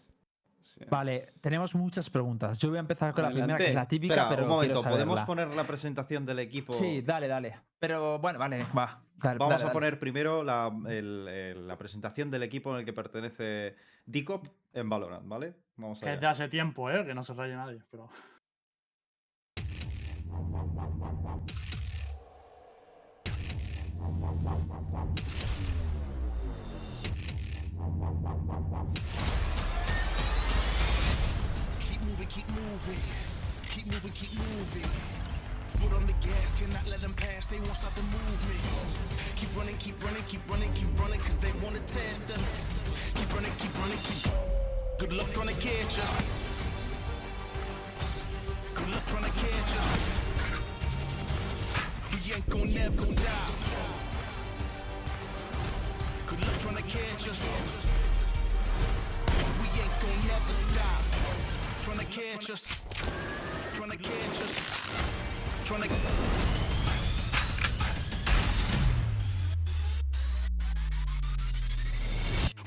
Vale, es. tenemos muchas preguntas. Yo voy a empezar con la primera, que es la típica, Espera, pero un momento, ¿podemos saberla. poner la presentación del equipo? Sí, dale, dale. Pero bueno, vale, va. dale, Vamos dale, a dale. poner primero la, el- el- la presentación del equipo en el que pertenece Dicop en Valorant, ¿vale? Vamos Que es de allá. hace tiempo, ¿eh? Que no se raye nadie. Pero... Keep moving, keep moving. Keep moving, keep moving. Foot on the gas, cannot let them pass. They won't stop the movement. Keep running, keep running, keep running, keep running, cause they wanna test us. Keep running, keep running, keep. Good luck trying to catch us. Good luck trying to catch us. We ain't gonna never stop. Good luck trying to catch us. We ain't gonna never stop. Trying to catch us. Trying to catch us. Trying to.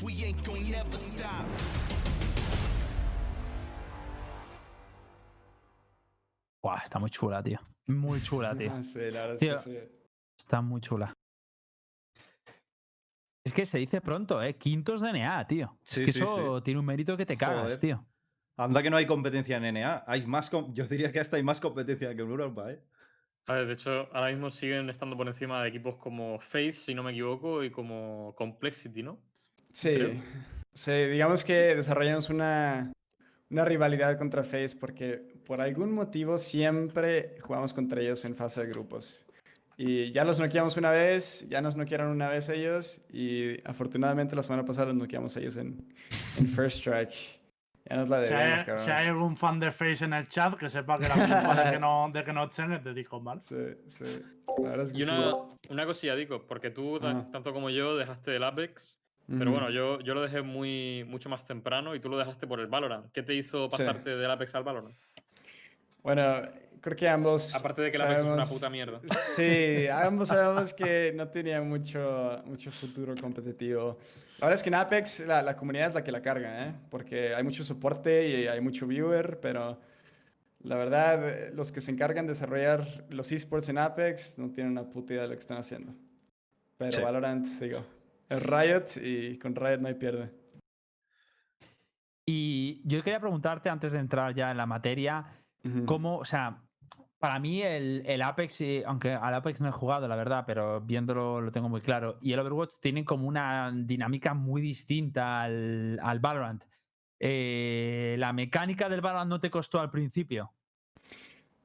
We ain't gonna never stop. Buah, está muy chula, tío. Muy chula, tío. Ah, Sí, la verdad es Tío, que sí. Está muy chula. Es que se dice pronto, ¿eh? Quintos de NA, tío. Sí, es que sí, eso tiene un mérito que te cagas, Joder. tío. Anda que no hay competencia en NA. Hay más com- Yo diría que hasta hay más competencia que en Europa, ¿eh? A ver, de hecho, ahora mismo siguen estando por encima de equipos como Faith, si no me equivoco, y como Complexity, ¿no? Sí, creo. sí, digamos que desarrollamos una, una rivalidad contra FaZe porque por algún motivo siempre jugamos contra ellos en fase de grupos. Y ya los noqueamos una vez, ya nos noquearon una vez ellos y afortunadamente la semana pasada los noqueamos ellos en, en First Strike. Ya nos la Si hay, debemos, si hay algún fan de Face en el chat, que sepa que la culpa de que no, de que no estén es de Discord, ¿vale? Sí, sí. La verdad es que Y sí. una, una cosilla, Dico, porque tú, tanto como yo, dejaste el Apex, pero bueno, yo, yo lo dejé muy, mucho más temprano y tú lo dejaste por el Valorant. ¿Qué te hizo Sí. pasarte del Apex al Valorant? Bueno, creo que ambos. Aparte de que el Apex es una sabemos- puta mierda. Sí, ambos sabemos que no tenía mucho, mucho futuro competitivo. La verdad es que en Apex la, la comunidad es la que la carga, ¿eh? Porque hay mucho soporte y hay mucho viewer, pero la verdad, los que se encargan de desarrollar los esports en Apex no tienen una puta idea de lo que están haciendo. Pero Sí. Valorant, digo, es Riot y con Riot no hay pierde. Y yo quería preguntarte, antes de entrar ya en la materia, cómo, o sea, para mí el, el Apex, eh, aunque al Apex no he jugado, la verdad, pero viéndolo lo tengo muy claro, y el Overwatch tienen como una dinámica muy distinta al, al Valorant. Eh, ¿La mecánica del Valorant no te costó al principio?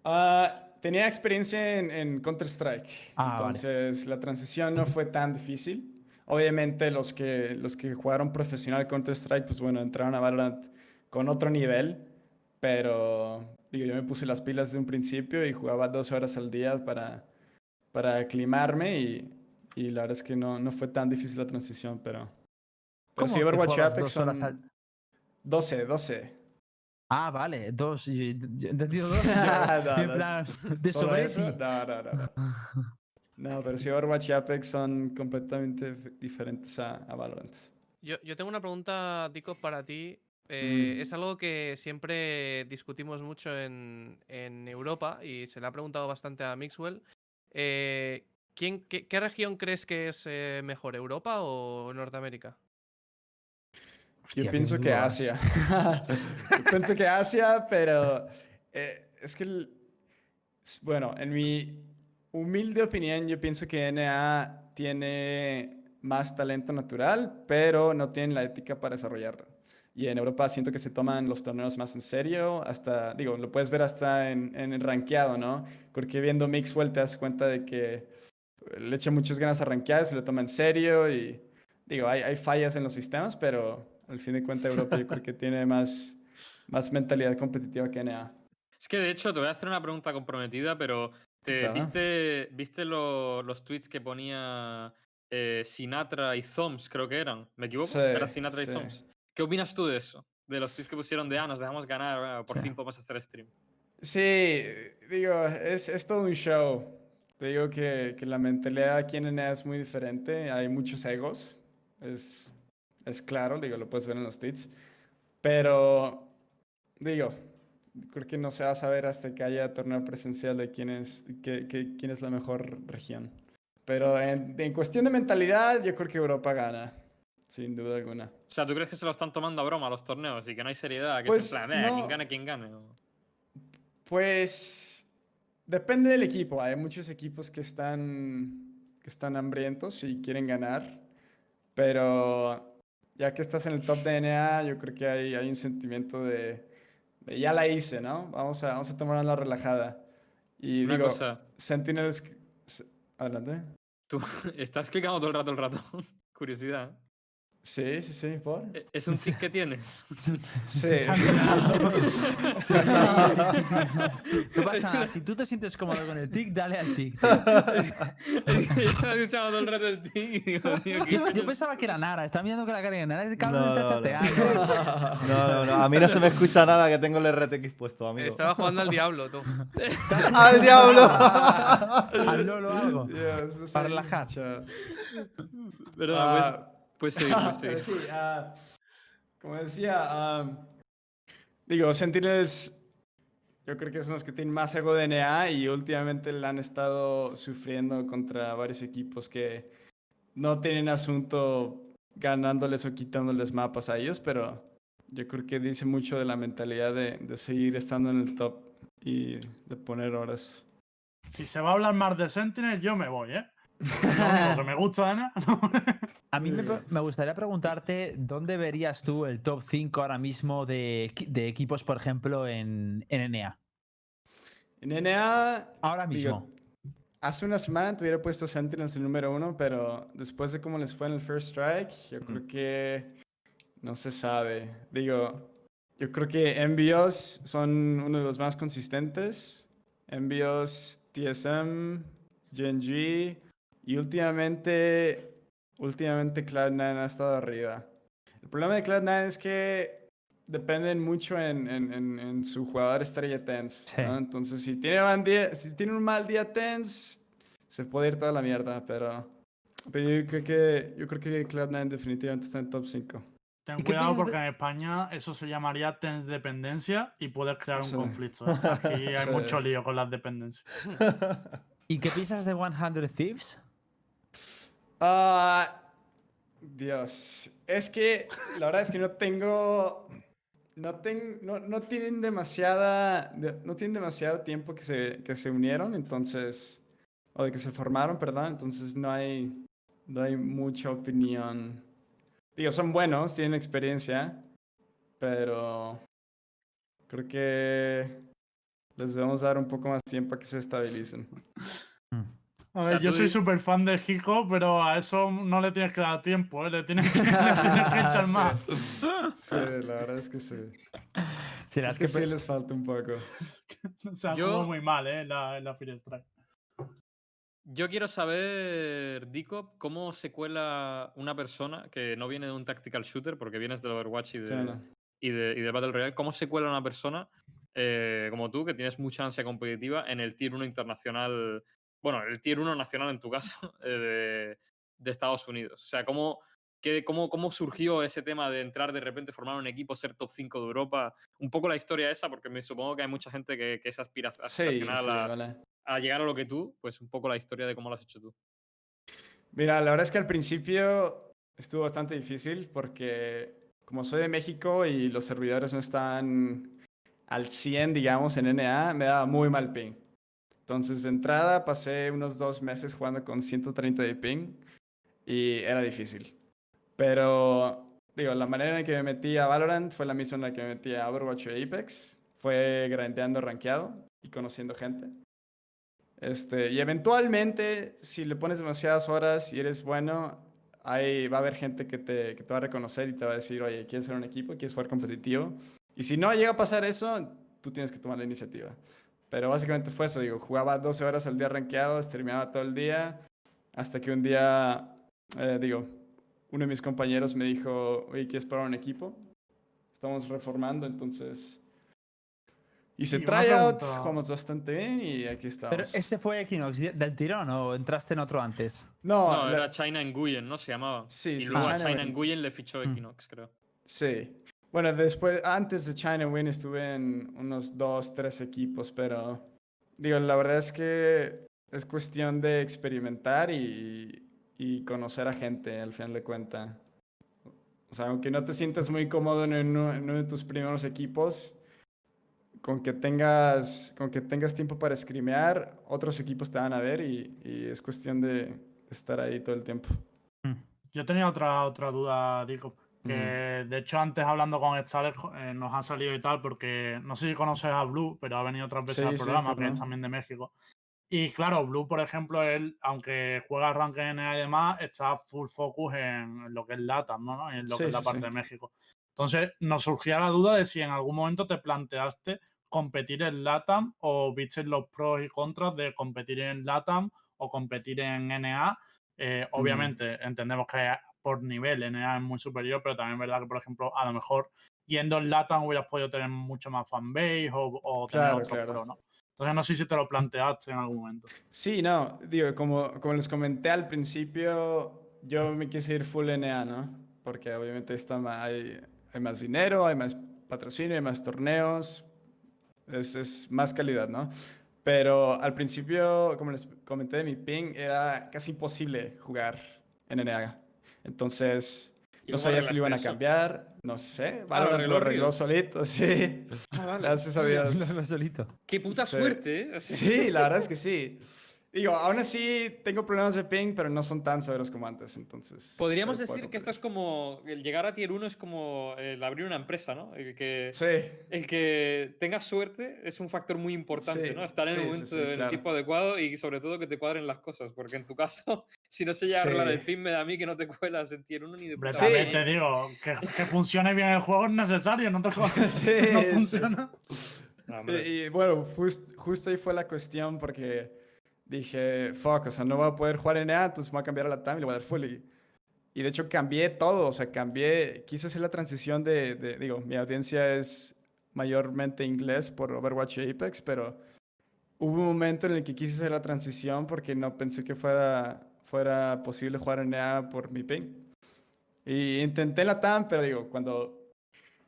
Ah, tenía experiencia en, en Counter-Strike, Ah, vale. entonces la transición no fue tan difícil. Obviamente los que, los que jugaron profesional Counter-Strike, pues bueno, entraron a Valorant con otro nivel, pero digo, yo me puse las pilas desde un principio y jugaba dos horas al día para, para aclimarme y, y la verdad es que no, no fue tan difícil la transición, pero... Pero ¿Cómo sí, Overwatch y Apex dos horas son al- 12, 12. Ah, vale, dos. yo- yo he entendido dos. yo- No, en no, plan, de ¿Solo sobre eso? No, no, no, no. No, pero sí, Overwatch y Apex son completamente diferentes a, a Valorant. Yo, yo tengo una pregunta, Dico, para ti. Eh, Mm. Es algo que siempre discutimos mucho en, en Europa y se le ha preguntado bastante a Mixwell. Eh, ¿quién, qué, qué región crees que es eh, mejor, Europa o Norteamérica? Hostia, Yo pienso que dudas. Asia. Yo pienso que Asia, pero eh, es que, el- bueno, en mi humilde opinión, yo pienso que NA tiene más talento natural, pero no tienen la ética para desarrollarlo. Y en Europa siento que se toman los torneos más en serio, hasta, digo, lo puedes ver hasta en, en el rankeado, ¿no? Porque viendo Mixwell te das cuenta de que le echa muchas ganas a rankear, se lo toma en serio y, digo, hay, hay fallas en los sistemas, pero al fin de cuentas Europa yo creo que tiene más, más mentalidad competitiva que NA. Es que de hecho te voy a hacer una pregunta comprometida, pero te, Claro. ¿viste, viste lo- los tweets que ponía eh, Sinatra y Zoms, creo que eran? ¿Me equivoco? Sí, Era Sinatra sí. y Zoms. ¿Qué opinas tú de eso? De los tweets que pusieron de, ah, nos dejamos ganar, por Sí. fin podemos hacer stream. Sí, digo, es, es todo un show. Te digo que, que la mentalidad aquí en NA es muy diferente, hay muchos egos, es, es claro, digo, lo puedes ver en los tweets, pero digo, creo que no se va a saber hasta que haya torneo presencial de quién es, que- que- quién es la mejor región. Pero en, en cuestión de mentalidad, yo creo que Europa gana, sin duda alguna. O sea, ¿tú crees que se lo están tomando a broma los torneos y que no hay seriedad? Que Pues, es en plan, "Eh, no. quien gane, quien gane. o- Pues depende del equipo. Hay muchos equipos que están, que están hambrientos y quieren ganar. Pero ya que estás en el top de NA, yo creo que hay, hay un sentimiento de, de ya la hice, ¿no? Vamos a, vamos a tomar la relajada. Y Una digo, cosa, Sentinels... Adelante. tú estás clicando todo el rato el ratón. Curiosidad. Sí, sí, sí, por. ¿E- ¿Es un tic que tienes? Sí. No pasa nada. Si tú te sientes cómodo con el tic, dale al tic. Que yo estaba escuchando todo el rato el tic y digo, tío, ¿qué Yo, yo pensaba que era Nara. Está mirando con la cara de Nara. El cabrón No, está no, no. chateando. No, no, no. A mí no se me escucha nada que tengo el RTX puesto, amigo. Estaba jugando al diablo, tú. ¡Al diablo! Al Lolo algo. Dios, Para relajar. cha- Verdad, Ah, pues, pues sí, pues sí. Pero sí, ah, como decía, ah, digo, Sentinels, yo creo que son los que tienen más ego de NA y últimamente le han estado sufriendo contra varios equipos que no tienen asunto ganándoles o quitándoles mapas a ellos, pero yo creo que dice mucho de la mentalidad de, de seguir estando en el top y de poner horas. Si se va a hablar más de Sentinel, yo me voy, ¿eh? No, porque me gusta Ana. A mí me, gustaría preguntarte dónde verías tú el top 5 ahora mismo de, de equipos, por ejemplo, en, en NA. En NA, Ahora Digo, mismo. Hace una semana te hubiera puesto Sentinels en número uno, pero después de cómo les fue en el First Strike, yo creo que no se sabe. Digo, yo creo que Envios son uno de los más consistentes. Envios, TSM, GNG y últimamente, últimamente Cloud9 ha estado arriba. El problema de Cloud9 es que dependen mucho en, en- en- en su jugador estrella Tense. Sí. ¿no? Entonces, si tiene, mal día- si tiene un mal día Tense, se puede ir toda la mierda, pero, pero yo creo que, yo creo que Cloud9 definitivamente está en top 5. Ten ¿Y qué cuidado porque de- en España eso se llamaría tens dependencia y puedes crear un Sí. conflicto. ¿eh? Aquí hay Sí. mucho lío con las dependencias. ¿Y qué piensas de 100 Thieves? Ah, Dios, es que la verdad es que no tengo, no, ten- no, no tienen demasiada, de- no tienen demasiado tiempo que se, que se unieron, entonces, o de que se formaron, perdón, entonces no hay, no hay mucha opinión. Digo, son buenos, tienen experiencia, pero creo que les debemos dar un poco más tiempo a que se estabilicen. A O ver, sea, yo soy súper fan de Hiko, pero a eso no le tienes que dar tiempo, ¿eh? le tienes que, le tienes que echar Sí. más. Sí, la verdad es que sí. Creo las que que sí les falta un poco. O sea, Yo- jugó muy mal ¿eh? en la, la Fire Strike. Yo quiero saber, Dico, cómo se cuela una persona que no viene de un tactical shooter, porque vienes del Overwatch y de, Claro. y de, y de Battle Royale, cómo se cuela una persona eh, como tú, que tienes mucha ansia competitiva, en el Tier 1 internacional, bueno, el Tier 1 nacional en tu caso, eh, de, de Estados Unidos. O sea, cómo, qué- cómo, ¿Cómo surgió ese tema de entrar de repente, formar un equipo, ser top 5 de Europa? Un poco la historia esa, porque me supongo que hay mucha gente que, que es aspira- Sí, aspiracional sí, a, vale. a llegar a lo que tú, pues un poco la historia de cómo lo has hecho tú. Mira, la verdad es que al principio estuvo bastante difícil porque como soy de México y los servidores no están al 100, digamos, en NA, me daba muy mal ping. Entonces, de entrada pasé unos dos meses jugando con 130 de ping y era difícil. Pero, digo, la manera en que me metí a Valorant fue la misma en la que me metí a Overwatch y Apex. Fue grandeando rankeado y conociendo gente. Este, y eventualmente, si le pones demasiadas horas y eres bueno, ahí va a haber gente que te, que te va a reconocer y te va a decir, oye, ¿quieres ser un equipo? ¿Quieres jugar competitivo? Y si no llega a pasar eso, tú tienes que tomar la iniciativa. Pero básicamente fue eso, digo, jugaba 12 horas al día rankeado, streameaba todo el día, hasta que un día, eh, digo, uno de mis compañeros me dijo, oye, ¿quieres probar un equipo? Estamos reformando, entonces... Hice tryouts, jugamos bastante bien y aquí estamos. Pero ese fue Equinox del tirón o entraste en otro antes? No, No, la- era China Nguyen, ¿no? Se llamaba. Sí, y sí, luego a China China Nguyen. Le fichó Mm. Equinox, creo. Sí. Bueno, después, antes de China Win estuve en unos dos, tres equipos, pero digo, la verdad es que es cuestión de experimentar y, y conocer a gente al final de cuentas. O sea, aunque no te sientas muy cómodo en uno, en uno de tus primeros equipos, con que tengas, con que tengas tiempo para screamear, otros equipos te van a ver y, y es cuestión de, estar ahí todo el tiempo. Yo tenía otra, otra duda, Dico. Que de hecho, antes hablando con Stales eh, nos ha salido y tal, porque no sé si conoces a Blue, pero ha venido otras veces Sí, al sí, programa, que es también de México. Y claro, Blue, por ejemplo, él, aunque juega rank NA y demás, está full focus en lo que es LATAM, ¿no? En lo Sí, que es la sí, parte sí. de México. Entonces, nos surgía la duda de si en algún momento te planteaste competir en LATAM o viste los pros y contras de competir en LATAM o competir en NA. Eh, obviamente, entendemos que por nivel NA es muy superior, pero también es verdad que, por ejemplo, a lo mejor yendo en LATAM hubieras podido tener mucho más fanbase o, o tener Claro, otro claro. pro, ¿no? Entonces, no sé si te lo planteaste en algún momento. Sí, no, digo, como, como les comenté al principio, yo me quise ir full NA, ¿no? Porque obviamente está ma- hay, hay más dinero, hay más patrocinio, hay más torneos, es, es más calidad, ¿no? Pero al principio, como les comenté de mi ping, era casi imposible jugar en NA. Entonces, ¿Y no sabía si lo iban a eso? cambiar, no sé. Ah, ¿lo Valorant arregló lo arregló solito, sí. Gracias a Dios. Lo solito. Qué puta Sí. suerte, ¿eh? Sí, la verdad es que sí. Digo, aún así tengo problemas de ping, pero no son tan severos como antes, entonces. Podríamos decir que esto es como. El llegar a tier 1 es como el abrir una empresa, ¿no? El que. Sí, El que tengas suerte es un factor muy importante, Sí, ¿no? Estar en sí, el momento, sí, en el claro. tiempo adecuado y sobre todo que te cuadren las cosas, porque en tu caso, si no se llega a arreglar el Sí. pin, me da a mí que no te cuelas en tier 1 ni de puta te digo, que, que funcione bien el juego es necesario, no te no funciona. No. Y, y bueno, just- justo ahí fue la cuestión porque dije, fuck, o sea, no voy a poder jugar en EA, entonces voy a cambiar a la TAM y le voy a dar full. Y, y de hecho cambié todo, o sea, cambié, quise hacer la transición de, de- digo, mi audiencia es mayormente inglés por Overwatch y Apex, pero hubo un momento en el que quise hacer la transición porque no pensé que fuera, fuera posible jugar en EA por mi ping. Y intenté la TAM, pero digo, cuando,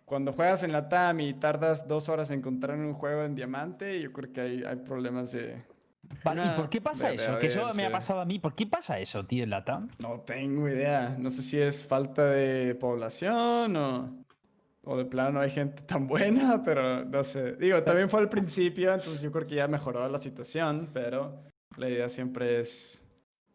cuando juegas en la TAM y tardas dos horas en encontrar un juego en diamante, yo creo que hay, hay problemas de... Vale, ¿Y por qué pasa eso? Que eso me ha pasado a mí. ¿Por qué pasa eso, tío, en Latam? No tengo idea. No sé si es falta de población o, o de plano no hay gente tan buena, pero no sé. Digo, también fue al principio, entonces yo creo que ya mejoró la situación, pero la idea siempre es...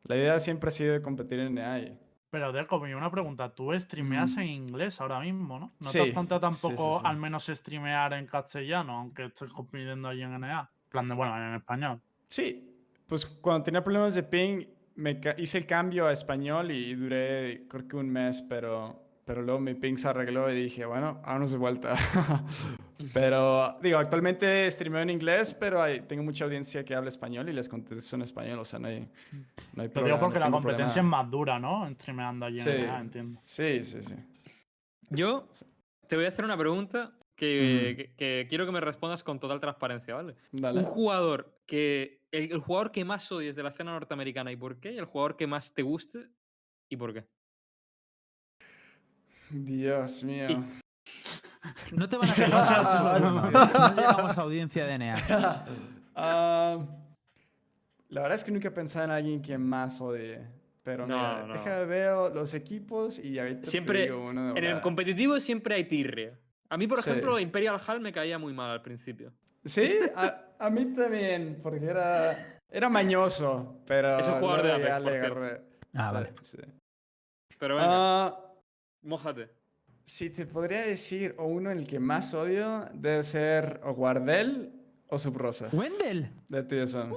La idea siempre ha sido de competir en EA. y- Pero, Deco, y una pregunta. Tú streameas Mm. en inglés ahora mismo, ¿no? ¿No Sí, te has planteado sí, sí, tampoco sí. al menos streamear en castellano, aunque estés compitiendo allí en NA? Plan de, bueno, en español. Sí, pues cuando tenía problemas de ping, me hice el cambio a español y duré creo que un mes, pero, pero luego mi ping se arregló y dije, bueno, vámonos de vuelta. pero digo, actualmente streameo en inglés, pero hay- tengo mucha audiencia que habla español y les contesto en español, o sea, no hay, no hay Te problema. digo no porque la competencia es problema. más dura, ¿no? Streameando allí Sí. en NA, entiendo. Sí, sí, sí. Yo te voy a hacer una pregunta que, que- que quiero que me respondas con total transparencia, ¿vale? Dale. Un jugador que. El, el jugador que más odies de la escena norteamericana y por qué, y el jugador que más te guste y por qué. Dios mío. No te van a hacer No. No llegamos a audiencia de NEA. La verdad es que nunca he pensado en alguien que más odie. Pero No, mira, no. déjame ver los equipos y ahorita te Siempre, digo uno de en el competitivo siempre hay tirria. A mí, por Sí. ejemplo, Imperial Hall me caía muy mal al principio. Sí, a, a mí también, porque era, era mañoso, pero Es un jugador de Apex, por cierto. agarré. Ah, Sí, vale. sí. Pero venga, Ah, mójate. si te podría decir, o uno en el que más odio, debe ser o Guardel o Subrosa, ¿Wendell? de TSM.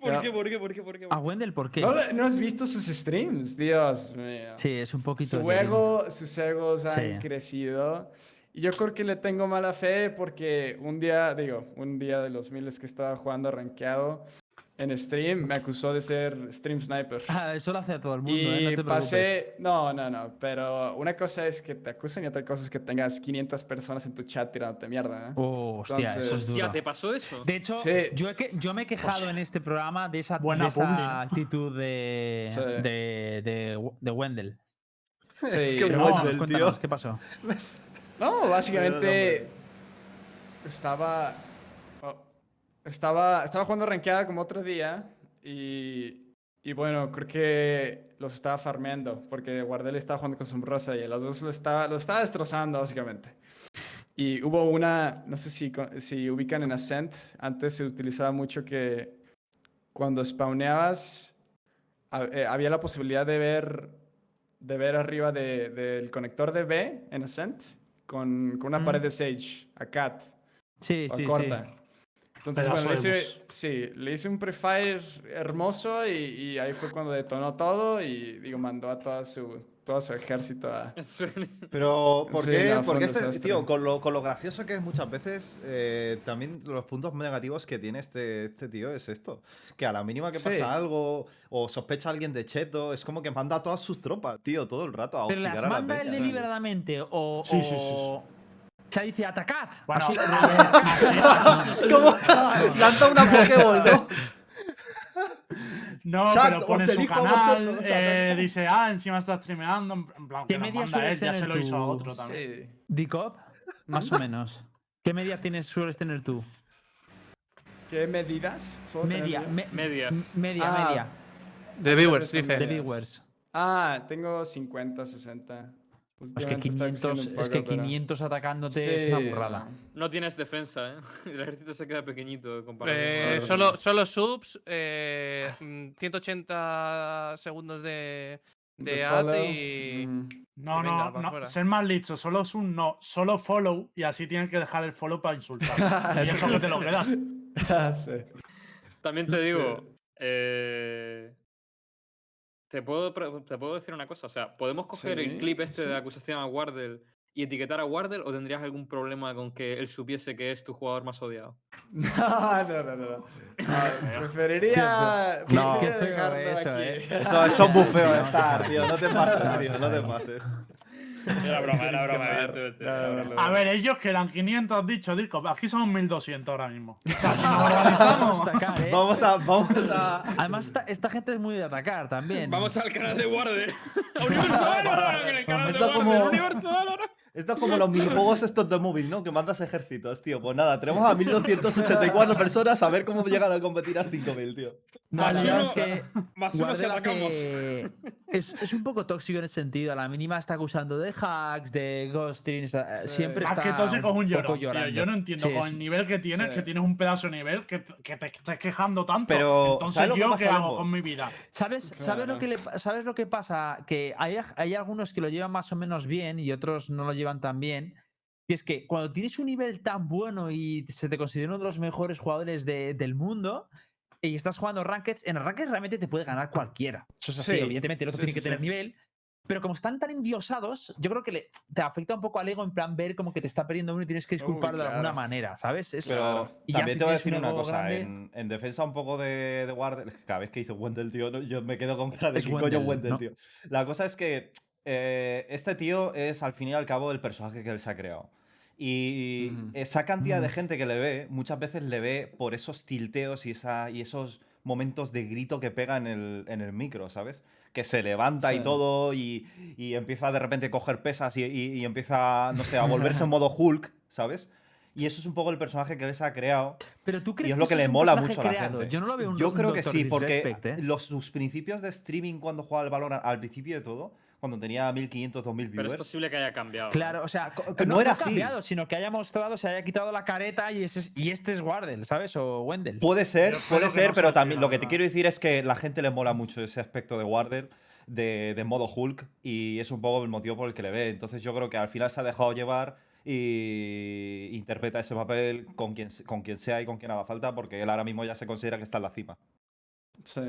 ¿Por Ya. qué, por qué, por qué, por qué? ¿A Wendell por qué? ¿No, ¿No has visto sus streams? Dios mío. Sí, es un poquito. Su ego, sus egos han Sí. crecido. Y yo creo que le tengo mala fe porque un día, digo, un día de los miles que estaba jugando rankeado en stream, me acusó de ser stream sniper. Ah, eso lo hace a todo el mundo, y ¿eh? No te pasé, no, no, no, pero una cosa es que te acusen y otra cosa es que tengas 500 personas en tu chat tirándote mierda. ¿eh? Oh, hostia, eso es Entonces- duro. Ya, ¿te pasó eso? De hecho, Sí. yo, he que- yo me he quejado en este programa de esa, Buena de esa actitud de, Sí. de, de, de Wendell. Sí, es que no, Wendell, tío. ¿qué pasó? No, básicamente estaba, estaba, estaba jugando rankeada como otro día y, y bueno, creo que los estaba farmeando porque Guardel estaba jugando con Sombrosa y a los dos lo estaba, lo estaba destrozando básicamente. Y hubo una, no sé si, si ubican en Ascent, antes se utilizaba mucho que cuando spawneabas eh, había la posibilidad de ver, de ver arriba de- del conector de B en Ascent con, con una Mm. pared de Sage, a Cat, Sí, o sí, corta. sí. Entonces, bueno, le hice, sí, le hice un prefire hermoso y, y ahí fue cuando detonó todo y digo, mandó a toda su, todo su ejército a... Pero, ¿por Sí, qué? fue Porque este, tío, con lo, con lo gracioso que es muchas veces, eh, también los puntos negativos que tiene este, este tío es esto. Que a la mínima que Sí. pasa algo, o sospecha a alguien de cheto, es como que manda a todas sus tropas, tío, todo el rato a Pero hostigar las a la manda él deliberadamente o. Sí, sí, sí, sí. o- O sea, dice atacad. Bueno, Así- así- ¿Cómo? Lanza una Pokéball, ¿no? No, Chat, pero pone su canal, eh, dice, ah, encima está streameando, en plan, ¿Qué que media manda él, ya se lo hizo a otro también. Sí. Dicop, más o menos. ¿Qué media tienes, sueles tener tú? ¿Qué medidas? Media, me- Medias. media, Ah, media. De viewers, dice. De viewers. Ah, tengo 50, 60. Es que Últimamente está 500, creciendo un es que poco, pero- 500 atacándote es una burrada. No tienes defensa, ¿eh? El ejército se queda pequeñito comparado Eh, solo, solo subs, eh, mm, 180 segundos de, de, de ad y. Mm. No, Y venga, no, no, ser más listo, solo es un no, solo follow y así tienes que dejar el follow para insultar. y eso que te lo quedas. Sí. También te Sí. digo, eh, te, puedo, te puedo decir una cosa. O sea, ¿podemos coger Sí, el clip este sí. de acusación a Wardell y etiquetar a Wardell o tendrías algún problema con que él supiese que es tu jugador más odiado? No, no, no, no. Preferiría, dejarlo eso, aquí. eh. Eso, eso es bufeo Sí, de no, estar, tío, no te pases, tío, no te pases. Era broma, era broma. A ver, ellos que eran 500, has dicho, Disco. Aquí somos 1200 ahora mismo. O sea, si nos organizamos. Atacar, ¿eh? Vamos a, vamos a. Además, esta, esta gente es muy de atacar también. Vamos al canal de Wardell. Universo Valorant, en el canal de Wardell. como- Universo Valorant. Esto es como los minijuegos estos de móvil, ¿no? Que mandas ejércitos, tío. Pues nada, tenemos a 1284 personas a ver cómo llegan a competir a 5000, tío. No, Más uno- es que Más uno Guardiola atacamos. es, es un poco tóxico en ese sentido. A la mínima está acusando de hacks, de ghostings. eh, Sí. Siempre Más está que tóxico es un poco llorón, tío. llorando. Yo no entiendo Sí, con el nivel que tienes, Sí. que tienes un pedazo de nivel, que, que te estés quejando tanto. Pero, Entonces, ¿sabes lo que ¿yo pasa, qué hago con mi vida? ¿Sabes, ¿sabes, lo Claro. que le ¿Sabes lo que pasa? Que hay, hay algunos que lo llevan más o menos bien y otros no lo llevan tan bien. Y es que cuando tienes un nivel tan bueno y se te considera uno de los mejores jugadores de- del mundo y estás jugando Rankeds, en Rankeds realmente te puede ganar cualquiera. Eso es así, Sí, evidentemente el otro sí, tiene que sí, tener nivel. Pero como están tan endiosados, yo creo que le, te afecta un poco al ego en plan ver como que te está perdiendo uno y tienes que Uy, disculpar de alguna manera, ¿sabes? Es- Pero Y también te voy a decir una cosa. grande- En, en defensa un poco de, de Wardell, cada vez que hizo Wendell, tío, yo me quedo con cara de Es coño Wendell, Wendell, ¿no? tío. La cosa es que eh, este tío es al fin y al cabo el personaje que él se ha creado. Y esa cantidad de gente que le ve, muchas veces le ve por esos tilteos y, esa, y esos momentos de grito que pega en el, en el micro, ¿sabes? Que se levanta y Sí. todo y, y empieza de repente a coger pesas y, y- y empieza, no sé, a volverse en modo Hulk, ¿sabes? Y eso es un poco el personaje que les ha creado. Pero tú crees Y es que lo que eso le un mola mucho a la creado? gente. Yo no lo veo un Yo un creo que Dr. sí, porque ¿eh? los, sus principios de streaming cuando jugaba el valor al principio de todo, cuando tenía 1500, 2000 Pero es viewers. posible que haya cambiado. ¿no? Claro, o sea, Co- que no era ha así. cambiado, sino que haya mostrado, se haya quitado la careta y, ese es- y este es Wardell, ¿sabes? O Wendell. Puede ser, puede ser, no pero también lo que te verdad. quiero decir es que la gente le mola mucho ese aspecto de Warder, de, de modo Hulk, y es un poco el motivo por el que le ve. Entonces yo creo que al final se ha dejado llevar y interpreta ese papel con quien, con quien sea y con quien haga falta, porque él ahora mismo ya se considera que está en la cima. Sí.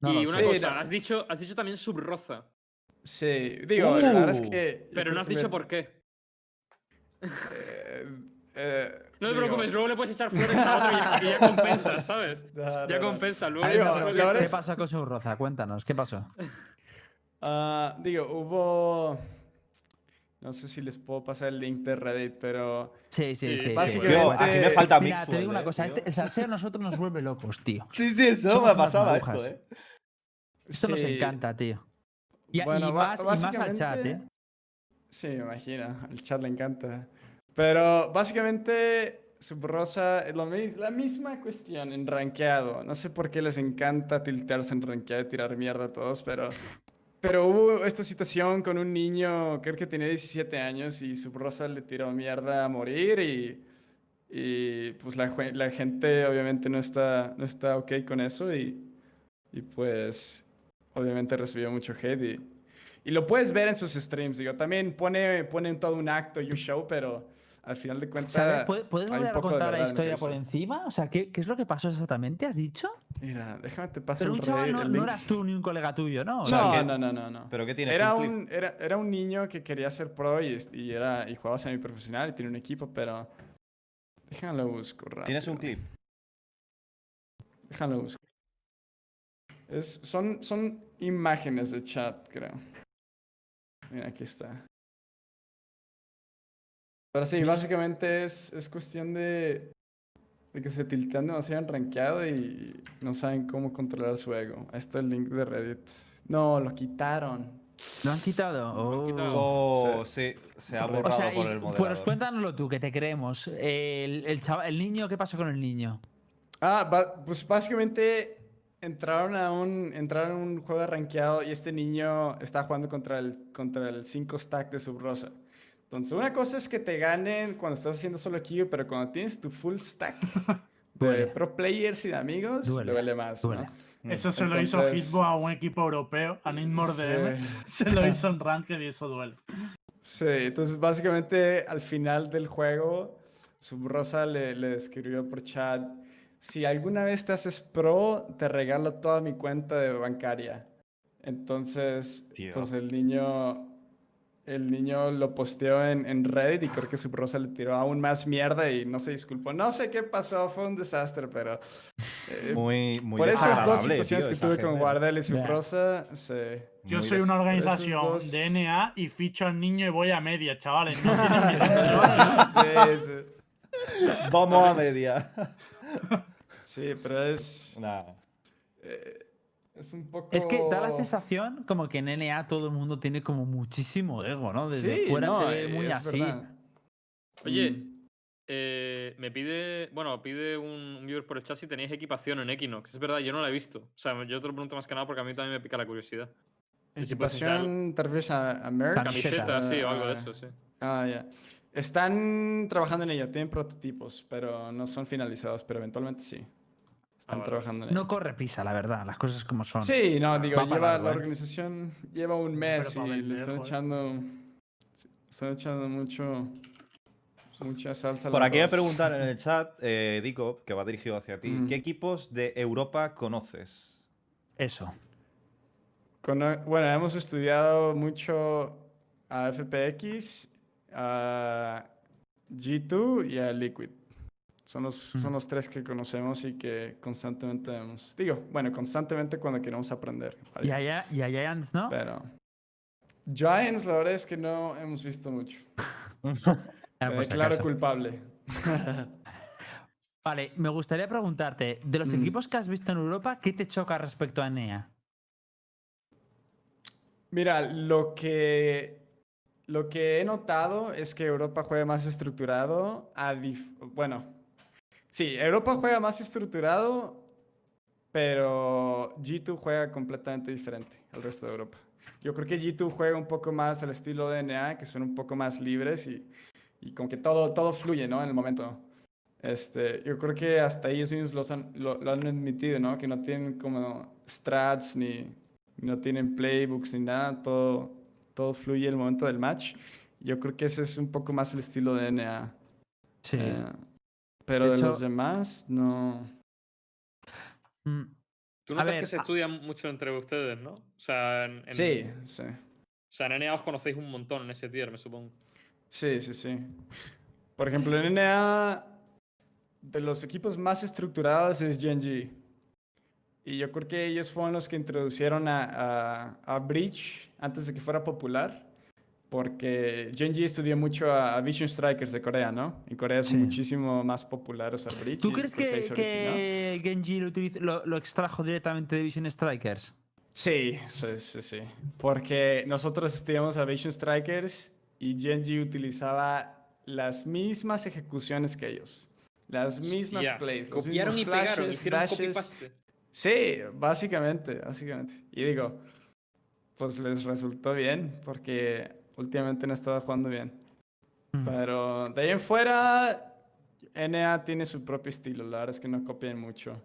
No y una sé. cosa, no. has dicho, has dicho también subroza, Sí, digo, la verdad es Uh. que. yo pero no has dicho me- por qué. eh, eh, No te digo- preocupes, luego le puedes echar flores a otro y ya, y ya compensas, ¿sabes? No, Ya compensa, luego Digo, ¿Qué es- pasó con su roza? Cuéntanos, ¿qué pasó? Ah, digo, hubo. No sé si les puedo pasar el link de Reddit, pero. Sí, sí, Sí, sí. sí. Yo, aquí me falta Mira, Mixwell, te digo una cosa, este- el salseo a nosotros nos vuelve locos, tío. Sí, sí, eso Somos me pasaba marujas. esto, ¿eh? Esto nos Sí. encanta, tío. Y, y Bueno, ba- más, y más al chat, ¿eh? Sí, me imagino. Al chat le encanta. Pero básicamente, Subrosa es lo la misma cuestión en rankeado. No sé por qué les encanta tiltearse en rankeado y tirar mierda a todos, pero. Pero hubo esta situación con un niño, creo que tenía 17 años, y Subrosa le tiró mierda a morir y. Y pues la, la gente obviamente no está, no está ok con eso y, y pues obviamente recibió mucho hate y, y lo puedes ver en sus streams, digo, también pone, pone todo un acto y un show, pero al final de cuentas... ¿Puedes, puedes volver a contar la historia por encima? O sea, ¿qué, qué es lo que pasó exactamente? ¿Has dicho? Mira, déjame te paso Pero un chaval no, no eras tú ni un colega tuyo, ¿no? O sea, No, que- no, no, no, no. ¿Pero qué tienes? Era ¿Un era, era un niño que quería ser pro y, y, era, y jugaba semiprofesional y tiene un equipo, pero... Déjalo busco rápido. ¿Tienes un clip? Déjalo busco. Es, son, son imágenes de chat, creo. Mira, aquí está. Pero sí, básicamente es, es cuestión de, de que se tiltean demasiado en rankeado y no saben cómo controlar su ego. Ahí está el link de Reddit. No, lo quitaron. ¿Lo han quitado? Lo han quitado. Oh. Oh, sí, se ha borrado O sea, por y- el pues moderador. cuéntanoslo tú, que te creemos. El, el, chava- el niño, ¿qué pasó con el niño? Ah, pues básicamente entraron a un, entraron a un juego de rankeado y este niño está jugando contra el, contra el 5 stack de Subrosa. Entonces, una cosa es que te ganen cuando estás haciendo solo queue, pero cuando tienes tu full stack de pro players y de amigos, Duele, duele, más, ¿no? duele. Mm. Eso se lo hizo Entonces- Hitbo a un equipo europeo, a Need More DM. Sí. Se lo hizo en Ranked y eso duele. Sí, entonces básicamente al final del juego, Subrosa le, le escribió por chat, si alguna vez te haces pro, te regalo toda mi cuenta de bancaria. Entonces, Tío. pues el niño, el niño lo posteó en, en Reddit y creo que Subrosa le tiró aún más mierda y no se disculpó. No sé qué pasó, fue un desastre, pero... eh, Muy, muy por esas dos situaciones tío, que tuve con gente. Wardell y Ya. Subrosa, sí. Yo soy una organización dos- de NA y ficho al niño y voy a media, chavales. No sí, sí. Vamos a media. Sí, pero es. Nah. eh, es un poco. Es que da la sensación como que en NA todo el mundo tiene como muchísimo ego, ¿no? Desde Sí, fuera no, se ve muy es así. verdad. Oye, Mm, eh, me pide, bueno, pide un, un viewer por el chat si tenéis equipación en Equinox. Es verdad, yo no la he visto. O sea, yo te lo pregunto más que nada porque a mí también me pica la curiosidad. Si Equipación, te refieres a, a merch. Camiseta. Camiseta, sí, o algo de eso, sí. Ah, ya. Están trabajando en ella, tienen prototipos, pero no son finalizados, pero eventualmente sí. Están vale. trabajando en ella. No corre prisa, la verdad, las cosas como son. Sí, no, digo, Va lleva, la ¿eh? organización lleva un mes y le están joder. echando. Están echando mucho. Mucha salsa. al Por aquí me preguntan en el chat, eh, Dico, que va dirigido hacia ti, Mm. ¿qué equipos de Europa conoces? Eso. Cono- Bueno, hemos estudiado mucho a FPX, a G2 y a Liquid. Son los, son los tres que conocemos y que constantemente vemos. Digo, bueno, constantemente cuando queremos aprender. Y vaya, a, y a Giants, ¿no? Pero. Giants, la verdad es que no hemos visto mucho. Ah, Me pues acaso. culpable. Vale, me gustaría preguntarte, de los Mm. equipos que has visto en Europa, ¿qué te choca respecto a NEA? Mira, lo que, lo que he notado es que Europa juega más estructurado. A bueno, sí, Europa juega más estructurado, pero G2 juega completamente diferente al resto de Europa. Yo creo que G2 juega un poco más al estilo de NA, que son un poco más libres y, y como que todo, todo fluye, ¿no? En el momento. Este, yo creo que hasta ellos mismos los han- lo, lo han admitido, ¿no? Que no tienen como strats ni no tienen playbooks ni nada, todo, todo fluye el momento del match. Yo creo que ese es un poco más el estilo de NA. Sí. Eh, pero De de, hecho- los demás, no. Mm, Tú A notas ver, que se a- estudian mucho entre ustedes, ¿no? O sea, en, en- Sí, sí. O sea, en NA os conocéis un montón en ese tier, me supongo. Sí, sí, sí. Por ejemplo, en NA, de los equipos más estructurados es Genji. Y yo creo que ellos fueron los que introducieron a, a, a Breach antes de que fuera popular. Porque Genji estudió mucho a, a Vision Strikers de Corea, ¿no? En Corea es Sí. muchísimo más popular usar Breach. ¿Tú crees que, que Genji lo, utiliz- lo- lo extrajo directamente de Vision Strikers? Sí, sí, sí, sí. Porque nosotros estudiamos a Vision Strikers y Genji utilizaba las mismas ejecuciones que ellos. Las mismas Hostia, plays. los Copiaron y mismos pegaron, flashes, hicieron dashes. copy-paste. Sí, básicamente, básicamente. Y digo, pues les resultó bien porque últimamente no estaba jugando bien. Mm. Pero de ahí en fuera, NA tiene su propio estilo. La verdad es que no copian mucho.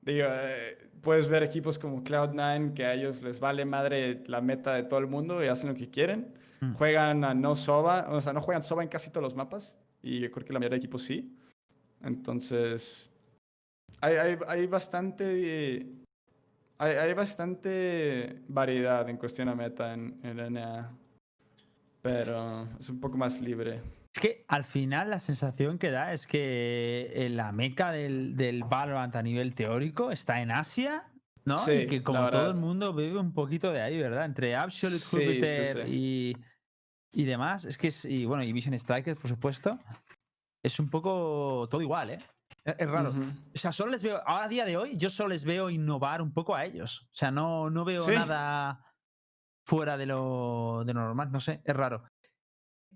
Digo, eh, puedes ver equipos como Cloud9 que a ellos les vale madre la meta de todo el mundo y hacen lo que quieren. Mm. Juegan a no SOBA, o sea, no juegan SOBA en casi todos los mapas. Y yo creo que la mayoría de equipos sí. Entonces, hay, hay, hay bastante. eh, Hay, hay bastante variedad en cuestión a meta en, en NA. Pero es un poco más libre. Es que al final la sensación que da es que eh, la meca del, del Valorant a nivel teórico está en Asia, ¿no? Sí, y que como todo el mundo bebe un poquito de ahí, ¿verdad? Entre Absolute, Sí, sí, Jupiter sí. Y, y demás. Es que es, y bueno, y Vision Strikers, por supuesto. Es un poco todo igual, ¿eh? Es, es raro. O sea, solo les veo, ahora a día de hoy, yo solo les veo innovar un poco a ellos. O sea, no, no veo Sí. nada fuera de lo, de lo normal. No sé, es raro.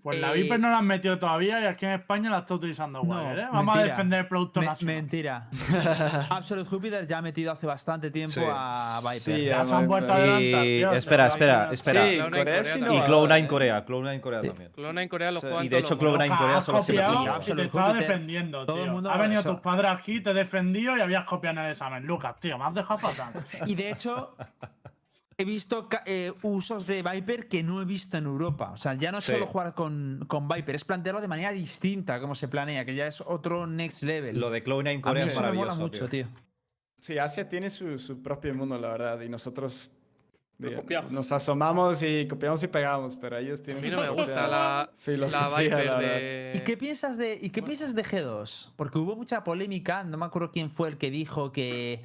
Pues la Eh, Viper no la han metido todavía y aquí en España la está utilizando No, Wire, ¿eh? Vamos a defender el producto Me- nacional. mentira. Absolute Jupiter ya ha metido hace bastante tiempo Sí. a Viper. Sí, Ya se han vuelto adelantar, Y tío, espera, espera, espera. Sí, Cloud9 Corea. Y innovador, Cloud9 ¿eh? Corea, Cloud9 Corea también. Clona en Corea lo Sí. juegan Y de hecho los monos. Cloud9 Ojalá, Corea solo se. Absolute te estaba defendiendo, todo el tío. mundo Ha venido tus padres aquí, te he defendido y habías copiado en el examen. Lucas, tío, me has dejado fatal. Y de hecho, he visto eh, usos de Viper que no he visto en Europa. O sea, ya no es Sí. solo jugar con, con Viper, es plantearlo de manera distinta, como se planea, que ya es otro next level. Lo de Cloud9 A mí Corea es eso me mola maravilloso. mucho, tío. tío. Sí, Asia tiene su, su propio mundo, la verdad, y nosotros digo, copiamos. nos asomamos y copiamos y pegamos, pero ellos A tienen mí su no me propia gusta la, la filosofía, Viper la verdad. de. ¿Y qué piensas de, ¿y qué bueno. piensas de G2? Porque hubo mucha polémica, no me acuerdo quién fue el que dijo que.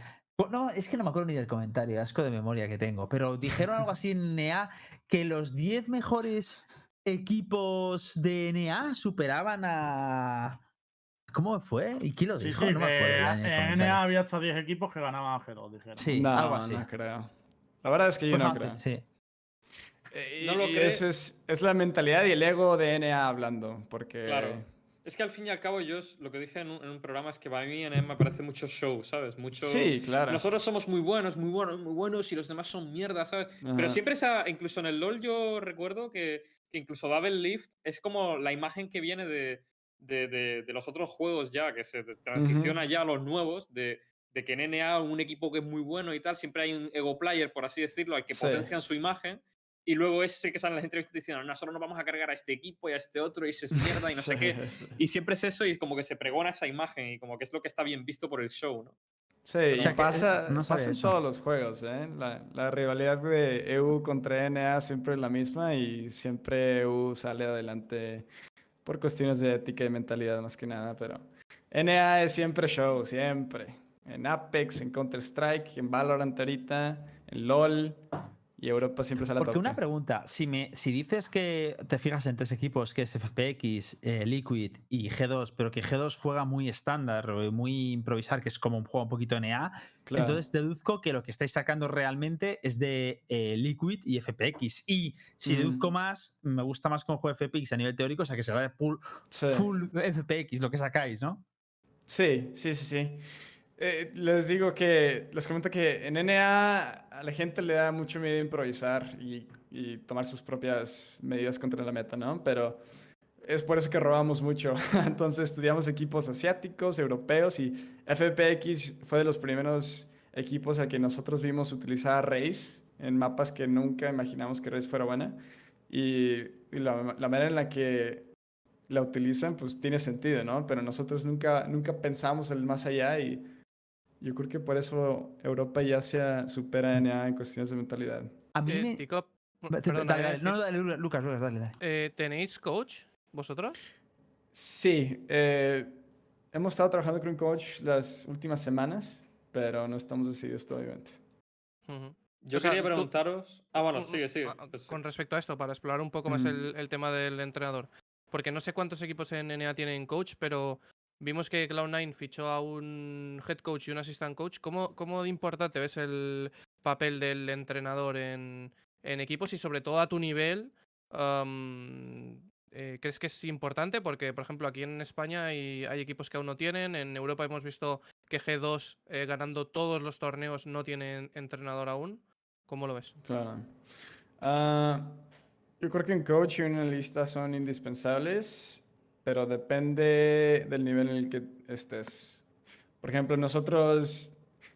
No, es que no me acuerdo ni del comentario, asco de memoria que tengo, pero dijeron algo así en NEA que los 10 mejores equipos de NEA superaban a. ¿Cómo fue? ¿Y quién lo dijo? sí, no me acuerdo. en. NA había hasta 10 equipos que ganaban a G2, dijeron. Sí, no, algo así. no creo. La verdad es que yo no creo. sí. Eh, No lo y eso es, es la mentalidad y el ego de NA hablando, porque... Claro. Es que al fin y al cabo, yo lo que dije en un, en un programa es que para mí en me parece mucho show, ¿sabes? Mucho. Sí, claro. Nosotros somos muy buenos, muy buenos, muy buenos y los demás son mierda, ¿sabes? Pero siempre esa, incluso en el LoL yo recuerdo que, que incluso Double Lift es como la imagen que viene de, de, de- de los otros juegos ya, que se transiciona ya a los nuevos, de, de que en NA un equipo que es muy bueno y tal, siempre hay un ego player, por así decirlo, al que Sí. potencian su imagen. Y luego ese que sale en las entrevistas diciendo, nosotros nos vamos a cargar a este equipo y a este otro y eso es mierda y no sé qué. Sí, Y siempre es eso y como que se pregona esa imagen y como que es lo que está bien visto por el show, ¿no? Sí, O y sea pasa, eh, no pasa en todos los juegos, ¿eh? La, la rivalidad de EU contra NA siempre es la misma y siempre EU sale adelante por cuestiones de ética y mentalidad más que nada, pero NA es siempre show, siempre. En Apex, en Counter-Strike, en Valorant ahorita, en LOL, Y Europa siempre sale a Porque una tope. pregunta, si, me, si dices que te fijas en tres equipos, que es FPX, eh, Liquid y G2, pero que G2 juega muy estándar, o muy improvisar, que es como un juego un poquito NA, Claro. entonces deduzco que lo que estáis sacando realmente es de eh, Liquid y FPX. Y si Mm. deduzco más, me gusta más con juego FPX a nivel teórico, o sea que será full, Sí. full FPX lo que sacáis, ¿no? Sí, sí, sí, sí. Eh, les digo que, les comento que en NA a la gente le da mucho miedo improvisar y, y tomar sus propias medidas contra la meta, ¿no? Pero es por eso que robamos mucho. Entonces estudiamos equipos asiáticos, europeos y FPX fue de los primeros equipos a que nosotros vimos utilizar Raze en mapas que nunca imaginamos que Raze fuera buena. Y, y la, la manera en la que la utilizan, pues tiene sentido, ¿no? Pero nosotros nunca, nunca pensamos el más allá y yo creo que por eso Europa ya se supera a NA en cuestiones de mentalidad. A mí me... Tico, Dale, perdón, dale, iba a dale. No, decir, dale, Lucas, Lucas, dale, dale. eh, ¿Tenéis coach vosotros? Sí, eh, hemos estado trabajando con un coach las últimas semanas, pero no estamos decididos todavía. Yo O sea, quería tú- preguntaros. Ah, bueno, sigue, sigue. Pues. Con respecto a esto, para explorar un poco más Mm. el, el tema del entrenador. Porque no sé cuántos equipos en NA tienen coach, pero vimos que Cloud9 fichó a un head coach y un assistant coach. ¿Cómo, cómo importante ves el papel del entrenador en, en equipos y sobre todo a tu nivel? eh, ¿Crees que es importante? Porque, por ejemplo, aquí en España hay, hay equipos que aún no tienen. En Europa hemos visto que G2, eh, ganando todos los torneos, no tienen entrenador aún. ¿Cómo lo ves? Claro. Ah, yo creo que un coach y un analista son indispensables, pero depende del nivel en el que estés. Por ejemplo, nosotros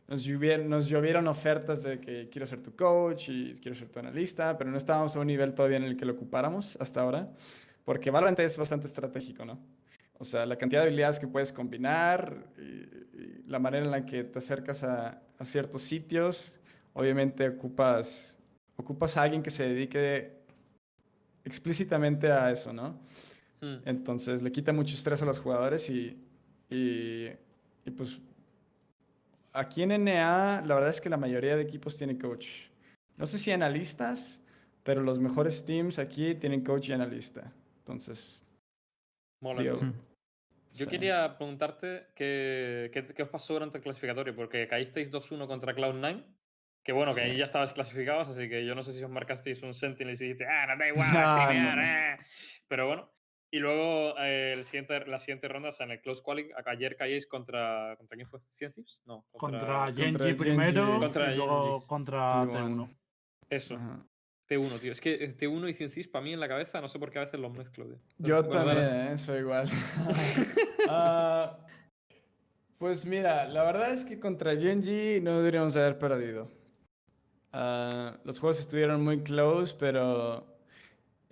nos llovieron, nos llovieron ofertas de que quiero ser tu coach y quiero ser tu analista, pero no estábamos a un nivel todavía en el que lo ocupáramos hasta ahora, porque Valorant es bastante estratégico, ¿no? O sea, la cantidad de habilidades que puedes combinar y, y la manera en la que te acercas a, a ciertos sitios, obviamente ocupas, ocupas a alguien que se dedique explícitamente a eso, ¿no? Mm. Entonces le quita mucho estrés a los jugadores y, y, y, pues aquí en NA la verdad es que la mayoría de equipos tienen coach. No sé si analistas, pero los mejores teams aquí tienen coach y analista. Entonces, Mola, digo. Mm. Yo sí. quería preguntarte qué, qué, qué os pasó durante el clasificatorio, porque caísteis 2-1 contra Cloud9. Que bueno, que Sí. ahí ya estabais clasificados, así que yo no sé si os marcasteis un Sentinel y dijiste, ah, no da igual, No, no, no. eh". Pero bueno. Y luego eh, el siguiente, la siguiente ronda, o sea, en el Close Quali, ayer caíais contra. ¿Contra quién fue? ¿100 Thieves? No. Contra contra Genji primero Contra y luego Genji. contra T1. T1. Eso, Ajá. T1, tío. Es que eh, T1 y 100 Thieves para mí en la cabeza, no sé por qué a veces los mezclo, tío. Yo también, ¿eh? soy igual. Ah, pues mira, la verdad es que contra Genji no deberíamos haber perdido. Ah, los juegos estuvieron muy close, pero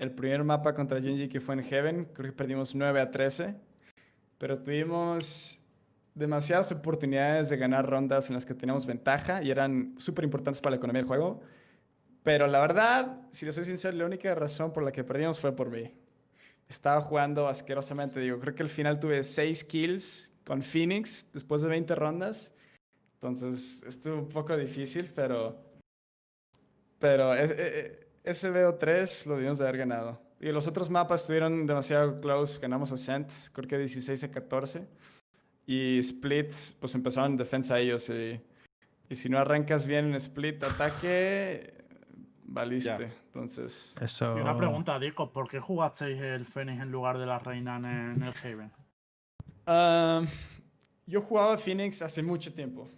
el primer mapa contra Genji que fue en Heaven, creo que perdimos 9 a 13, pero tuvimos demasiadas oportunidades de ganar rondas en las que teníamos ventaja y eran súper importantes para la economía del juego. Pero la verdad, si les soy sincero, la única razón por la que perdimos fue por mí. Estaba jugando asquerosamente, digo, creo que al final tuve 6 kills con Phoenix después de 20 rondas. Entonces estuvo un poco difícil, pero... Pero eh, eh, SBO3 lo debimos de haber ganado. Y los otros mapas estuvieron demasiado close. Ganamos a Ascent, creo que 16 a 14. Y Split, pues empezaron en defensa ellos. Y, y, si no arrancas bien en Split, ataque, valiste. Yeah. Entonces. Eso... Y una pregunta, Dico: ¿por qué jugasteis el Fénix en lugar de la Reina en, en el Haven? Uh, yo jugaba Phoenix hace mucho tiempo.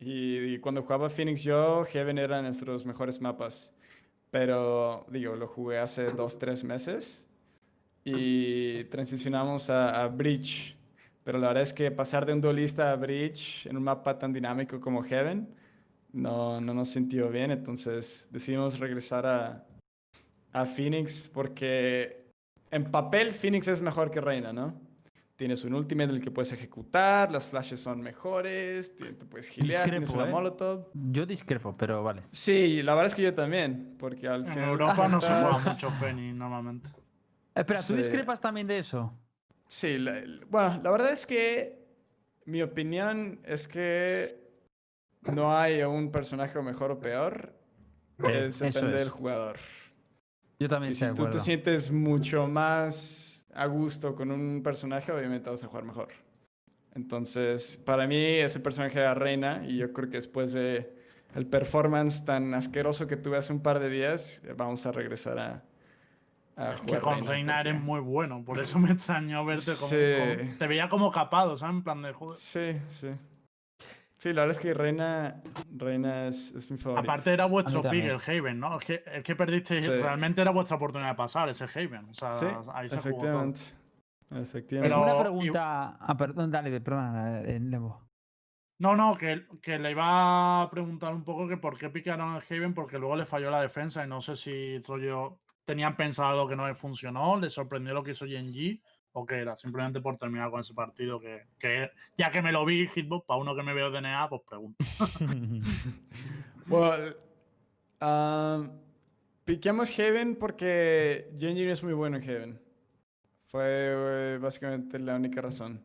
Y, y cuando jugaba Phoenix yo, Heaven eran nuestros mejores mapas. Pero, digo, lo jugué hace dos, tres meses. Y transicionamos a, a Breach. Pero la verdad es que pasar de un duelista a Breach en un mapa tan dinámico como Heaven no, no nos sintió bien. Entonces decidimos regresar a, a Phoenix porque en papel Phoenix es mejor que Reina, ¿no? Tienes un ultimate en el que puedes ejecutar, las flashes son mejores, te, puedes gilear, tienes Discrepo, una ¿eh? molotov. Yo discrepo, pero vale. Sí, la verdad es que yo también, porque al En final... Europa no se juega mucho Fénix normalmente. Espera, ¿tú Sí. discrepas también de eso? Sí, la- bueno, la verdad es que mi opinión es que no hay un personaje mejor o peor. Es depende es. del jugador. Yo también Y si tú te sientes mucho más a gusto con un personaje, obviamente vas a jugar mejor. Entonces, para mí ese personaje era Reina y yo creo que después de el performance tan asqueroso que tuve hace un par de días, vamos a regresar a, a Es que jugar con Reina porque- eres muy bueno, por eso me extrañó verte como, Sí. como- Te veía como capado, ¿sabes? En plan de joder. Sí, sí. Sí, la verdad es que Reina, Reina es, es mi favorito. Aparte era vuestro pick el Haven, ¿no? Es que, es que perdisteis, Sí. realmente era vuestra oportunidad de pasar ese Haven. O sea, Sí, ahí se jugó efectivamente. Efectivamente. Pero- Una y- pregunta. Ah, perdón, dale, perdona, eh, Lembo. No, no, que, que le iba a preguntar un poco que por qué picaron el Haven, porque luego le falló la defensa y no sé si rollo tenían pensado que no le funcionó, le sorprendió lo que hizo Genji o qué era, simplemente por terminar con ese partido que, que ya que me lo vi Hitbox, para uno que me veo DNA, pues pregunto. Bueno, um, piqueamos Heaven porque Genji es muy bueno en Heaven. Fue eh, básicamente la única razón.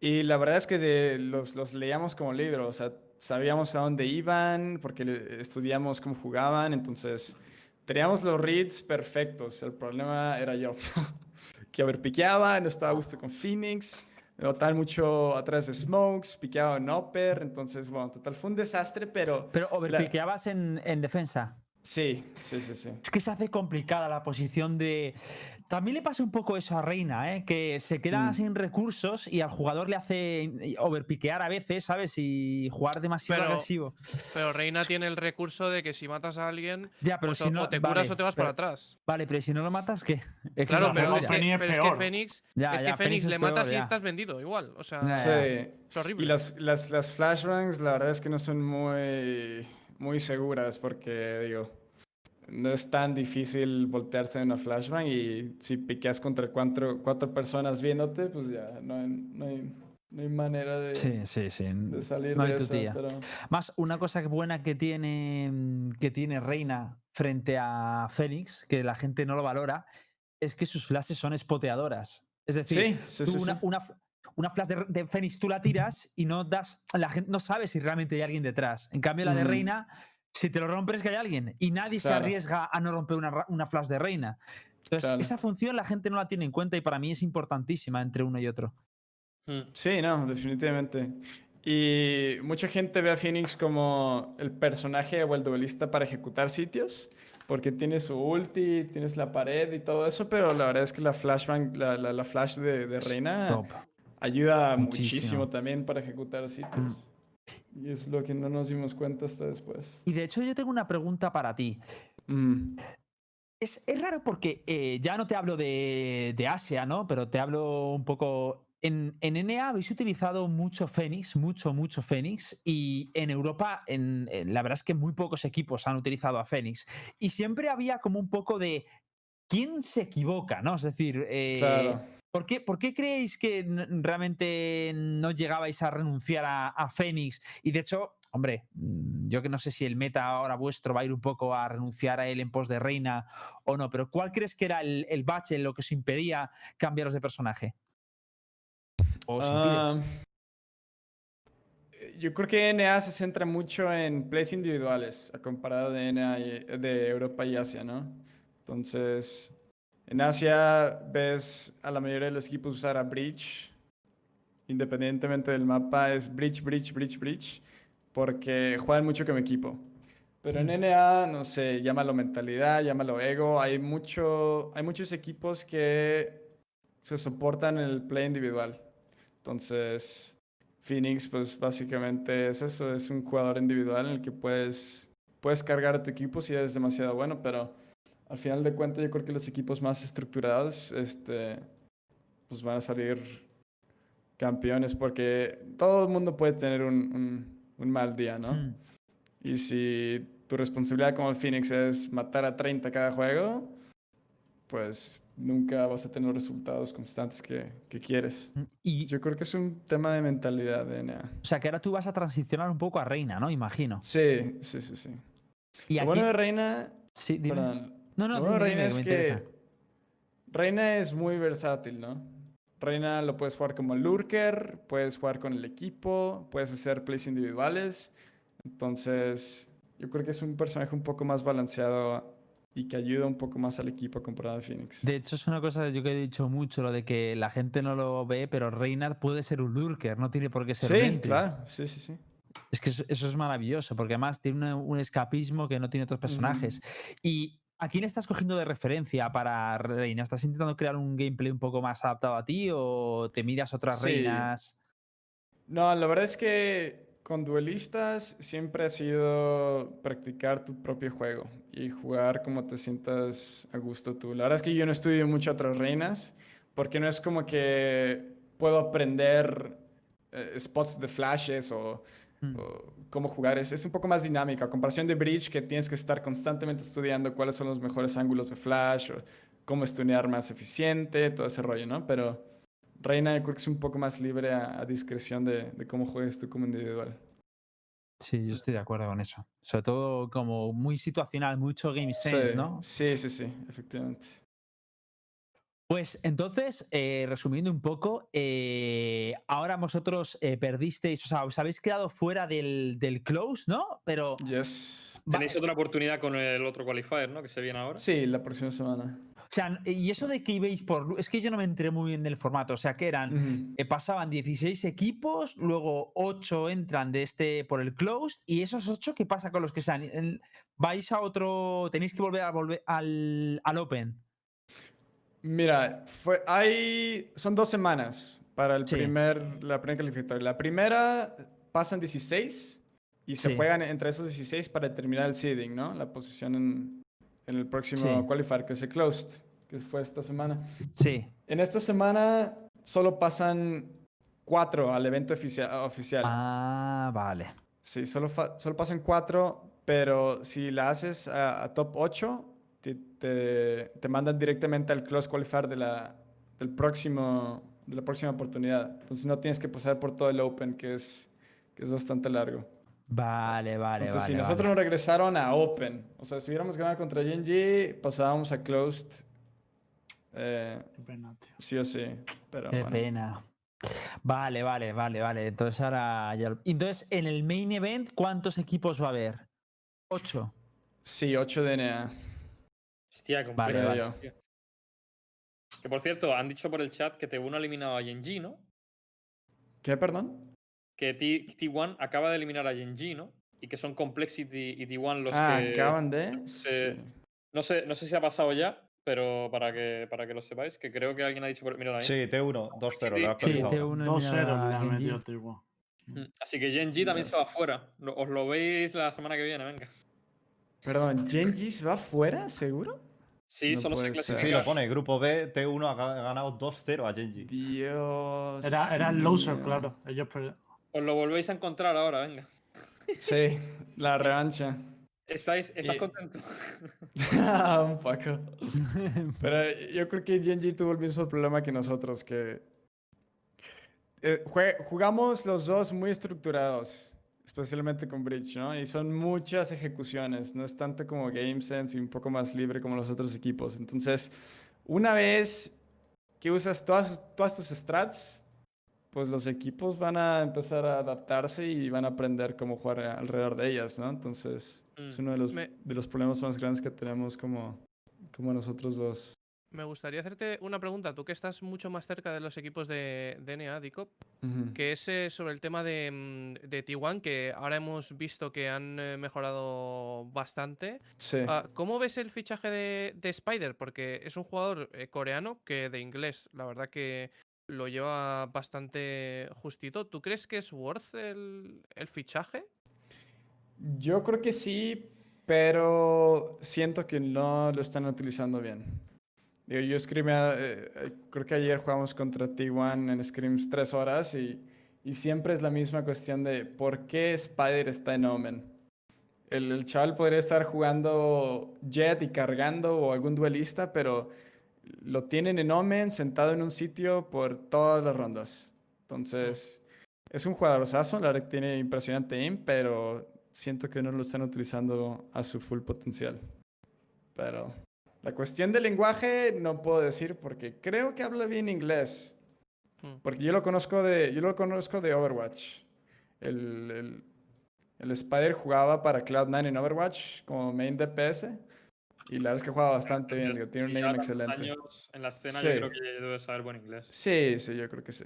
Y la verdad es que de- los, los leíamos como libros, o sea, sabíamos a dónde iban, porque estudiamos cómo jugaban, entonces teníamos los reads perfectos. El problema era yo, que overpiqueaba, no estaba a gusto con Phoenix, me botaban mucho atrás de Smokes, piqueaba en Upper, entonces, bueno, total, fue un desastre, pero... Pero La- overpiqueabas en, en defensa. Sí, sí, sí, sí. Es que se hace complicada la posición de. También le pasa un poco eso a Reina, ¿eh? que se queda Mm. sin recursos y al jugador le hace overpiquear a veces, ¿sabes? Y jugar demasiado Pero- agresivo. Pero Reina tiene el recurso de que si matas a alguien, Ya, pero pues si o, no. o te curas vale, o te vas pero- para atrás. Vale, pero si no lo matas, ¿qué? Es Claro, pero, es que, es pero es que peor. Fénix, Ya, es ya, que Fénix Fénix es le matas peor, y estás vendido igual. O sea, Sí. es horrible. Y las, las, las flashbangs, la verdad es que no son muy, muy seguras porque, digo, no es tan difícil voltearse en una flashbang y si piqueas contra cuatro, cuatro personas viéndote, pues ya no hay, no hay, no hay manera de, Sí, sí, sí. de salir no de eso. Pero... Más, una cosa buena que tiene, mm, que tiene Reina frente a Fénix, que la gente no lo valora, es que sus flashes son spoteadoras. Es decir, tú una, una flash de, de Fénix tú la tiras y no das. La gente no sabe si realmente hay alguien detrás. En cambio, la de Ujú. Reina, si te lo rompes, que hay alguien. Y nadie se Claro. arriesga a no romper una, una flash de Reina. Entonces, Claro. esa función la gente no la tiene en cuenta y para mí es importantísima entre uno y otro. Hmm. Sí, no, definitivamente. Y mucha gente ve a Phoenix como el personaje o el duelista para ejecutar sitios, porque tiene su ulti, tienes la pared y todo eso, pero la verdad es que la flashbang, la, la, la flash de, de Reina Top. ayuda Muchísimo. muchísimo también para ejecutar sitios. Y es lo que no nos dimos cuenta hasta después. Y de hecho, yo tengo una pregunta para ti. Mm. Es, es raro porque eh, ya no te hablo de, de Asia, ¿no? Pero te hablo un poco. En, en NA habéis utilizado mucho Fénix, mucho, mucho Fénix. Y en Europa, en, en- la verdad es que muy pocos equipos han utilizado a Fénix. Y siempre había como un poco de. ¿Quién se equivoca, no? Es decir, eh, Claro. ¿Por, qué, creéis que realmente no llegabais a renunciar a, a Fénix? Y de hecho, hombre, mm, yo que no sé si el meta ahora vuestro va a ir un poco a renunciar a él en pos de reina o no, pero ¿cuál crees que era el, el bache, lo que os impedía cambiaros de personaje? Ah, yo creo que NA se centra mucho en plays individuales, a comparado de NA de Europa y Asia, ¿no? Entonces, en Asia ves a la mayoría de los equipos usar a Breach, independientemente del mapa, es Breach, Breach, Breach, Breach, porque juegan mucho como equipo. Pero en NA, no sé, llámalo mentalidad, llámalo ego, hay, mucho, hay muchos equipos que se soportan en el play individual. Entonces, Phoenix, pues básicamente es eso, es un jugador individual en el que puedes, puedes cargar a tu equipo si eres demasiado bueno, pero al final de cuentas yo creo que los equipos más estructurados, este, pues van a salir campeones porque todo el mundo puede tener un, un- un mal día, ¿no? Mm. Y si tu responsabilidad como el Phoenix es matar a 30 cada juego, pues nunca vas a tener los resultados constantes que, que quieres. Mm, Y, Yo creo que es un tema de mentalidad de o sea, que ahora tú vas a transicionar un poco a reina, ¿no? Imagino. Sí, sí, sí, sí. Y Lo aquí, bueno de Reina, sí, dime. perdón, No, no, bueno Reina es que interesa. Reina es muy versátil, ¿no? Reina lo puedes jugar como lurker, puedes jugar con el equipo, puedes hacer plays individuales. Entonces, Yo creo que es un personaje un poco más balanceado y que ayuda un poco más al equipo comparado a Phoenix. De hecho, es una cosa yo que he dicho mucho, lo de que la gente no lo ve, pero Reinhardt puede ser un lurker, no tiene por qué ser un sí, claro, sí, sí, sí. Es que eso, eso es maravilloso, porque además tiene una- un escapismo que no tiene otros personajes. Y ¿a quién estás cogiendo de referencia para Reina? ¿Estás intentando crear un gameplay un poco más adaptado a ti o te miras otras Sí. reinas? No, la verdad es que con duelistas siempre ha sido practicar tu propio juego y jugar como te sientas a gusto tú. La verdad es que yo no estudio mucho otras reinas porque no es como que puedo aprender eh, spots de flashes o, Mm. o cómo jugar. Es, es un poco más dinámica. A comparación de Bridge, que tienes que estar constantemente estudiando cuáles son los mejores ángulos de flash o cómo stunear más eficiente, todo ese rollo, ¿no? Pero Reina yo creo que es un poco más libre a, a discreción de, de cómo juegues tú como individual. Sí, yo estoy de acuerdo con eso. Sobre todo como muy situacional, mucho game sense, sí, ¿no? Sí, sí, sí, efectivamente. Pues entonces, eh, resumiendo un poco, eh, ahora vosotros eh, perdisteis, o sea, os habéis quedado fuera del, del close, ¿no? Pero Yes. Tenéis otra oportunidad con el otro qualifier, ¿no? Que se viene ahora. Sí, la próxima semana. O sea, y eso de que ibais por. Es que yo no me enteré muy bien del formato. O sea, que eran. Eh, pasaban 16 equipos, luego 8 entran de este por el closed. ¿Y esos 8 qué pasa con los que sean? ¿Vais a otro. tenéis que volver a volver al, al Open? Mira, fue, hay, son dos semanas para el Sí. primer, la primera calificatoria. La primera pasan 16 y se Sí. juegan entre esos 16 para determinar el seeding, ¿no? La posición en, en el próximo Sí. qualifier, que es el closed, que fue esta semana. Sí. En esta semana solo pasan cuatro al evento oficia- oficial. Ah, vale. Sí, solo, solo pasan cuatro, pero si la haces a, a top 8, te, te, te mandan directamente al close qualifier de la, del próximo, de la próxima oportunidad. Entonces no tienes que pasar por todo el Open, que es, que es bastante largo. Vale, vale. Entonces, vale, si nosotros vale. nos regresaron a Open, o sea, si hubiéramos ganado contra Genji, pasábamos a Closed eh, pena, sí o sí. Pero Qué bueno. pena. Vale, vale, vale, vale. Entonces ahora ya. lo- Entonces, en el main event, ¿cuántos equipos va a haber? Ocho. Sí, 8 DNA. Hostia, Vale, complejo. vale. tío. Que por cierto, han dicho por el chat que T1 ha eliminado a Genji, ¿no? ¿Qué, perdón? Que T- T1 acaba de eliminar a Genji, ¿no? Y que son Complexity y T1 los ah, que. acaban de... eh, sí. No sé, no sé si ha pasado ya, pero para que, para que lo sepáis, que creo que alguien ha dicho por. Mira, Sí, T1, 2-0, lo he Sí, actualizado. T1 2-0 elimina le a ha Genji. metido Tigo. Mm, Así que Genji también se va Yes. fuera. Os lo veis la semana que viene, venga. Perdón, ¿Genji se va fuera? ¿Seguro? Sí, No solo se ser. Sí, clasifica. lo pone. Grupo B, T1 ha ga- ganado 2-0 a Genji. Dios. Era, era el loser, claro. Ellos Os lo volvéis a encontrar ahora, venga. Sí, la revancha. ¿Estáis, ¿Estás Y- contento? Un poco. Pero yo creo que Genji tuvo el mismo problema que nosotros, que eh, jugamos los dos muy estructurados, especialmente con Bridge, ¿no? Y son muchas ejecuciones, no es tanto como Game Sense y un poco más libre como los otros equipos. Entonces, una vez que usas todas, todas tus strats, pues los equipos van a empezar a adaptarse y van a aprender cómo jugar alrededor de ellas, ¿no? Entonces, es Mm. uno de los, Me- de los problemas más grandes que tenemos como, como nosotros dos. Me gustaría hacerte una pregunta, tú que estás mucho más cerca de los equipos de DNA, Dicop, Ujú. que es eh, sobre el tema de, mm, de T1, que ahora hemos visto que han eh, mejorado bastante. Sí. Ah, ¿Cómo ves el fichaje de, de Spider? Porque es un jugador eh, coreano que de inglés, la verdad que lo lleva bastante justito. ¿Tú crees que es worth el, el fichaje? Yo creo que sí, pero siento que no lo están utilizando bien. Digo, yo escribí, creo que ayer jugamos contra T1 en scrims tres horas y, y siempre es la misma cuestión de por qué Spider está en Omen. El, el chaval podría estar jugando Jet y cargando o algún duelista, pero lo tienen en Omen sentado en un sitio por todas las rondas. Entonces, es un jugador la verdad tiene impresionante aim, pero siento que no lo están utilizando a su full potencial. Pero la cuestión del lenguaje no puedo decir porque creo que habla bien inglés. Hmm. Porque yo lo conozco de, yo lo conozco de Overwatch. El, el, el Spider jugaba para Cloud9 en Overwatch como main DPS. Y la verdad es que juega bastante bien, digo, tiene un Sí, aim excelente. años en la escena, Sí. yo creo que debe saber buen inglés. Sí, sí, yo creo que sí.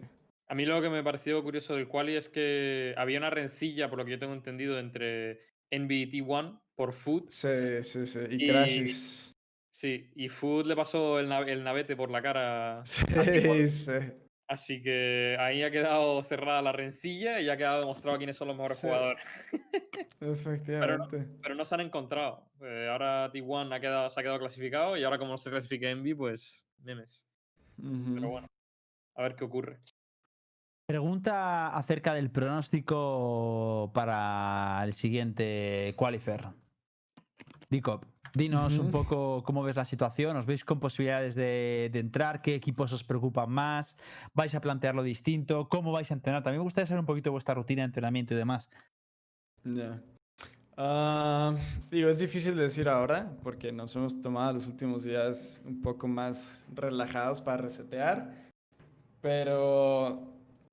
A mí lo que me pareció curioso del quali es que había una rencilla, por lo que yo tengo entendido, entre y T1 por Food. Sí, sí, sí. Y, Y- Crashes. Sí, y Food le pasó el, nav- el navete por la cara. Sí, sí. Así que ahí ha quedado cerrada la rencilla y ya ha quedado demostrado quiénes son los mejores Sí. jugadores. Efectivamente. Pero no se han encontrado. Eh, ahora T1 ha quedado, se ha quedado clasificado y ahora como no se clasifique Envy, pues memes. Pero bueno, a ver qué ocurre. Pregunta acerca del pronóstico para el siguiente qualifier. Dicop, dinos un Ujú. poco cómo ves la situación. ¿Os veis con posibilidades de, de entrar? ¿Qué equipos os preocupan más? ¿Vais a plantearlo distinto? ¿Cómo vais a entrenar? También me gustaría saber un poquito vuestra rutina de entrenamiento y demás. Ya. Ah, digo, es difícil de decir ahora porque nos hemos tomado los últimos días un poco más relajados para resetear, pero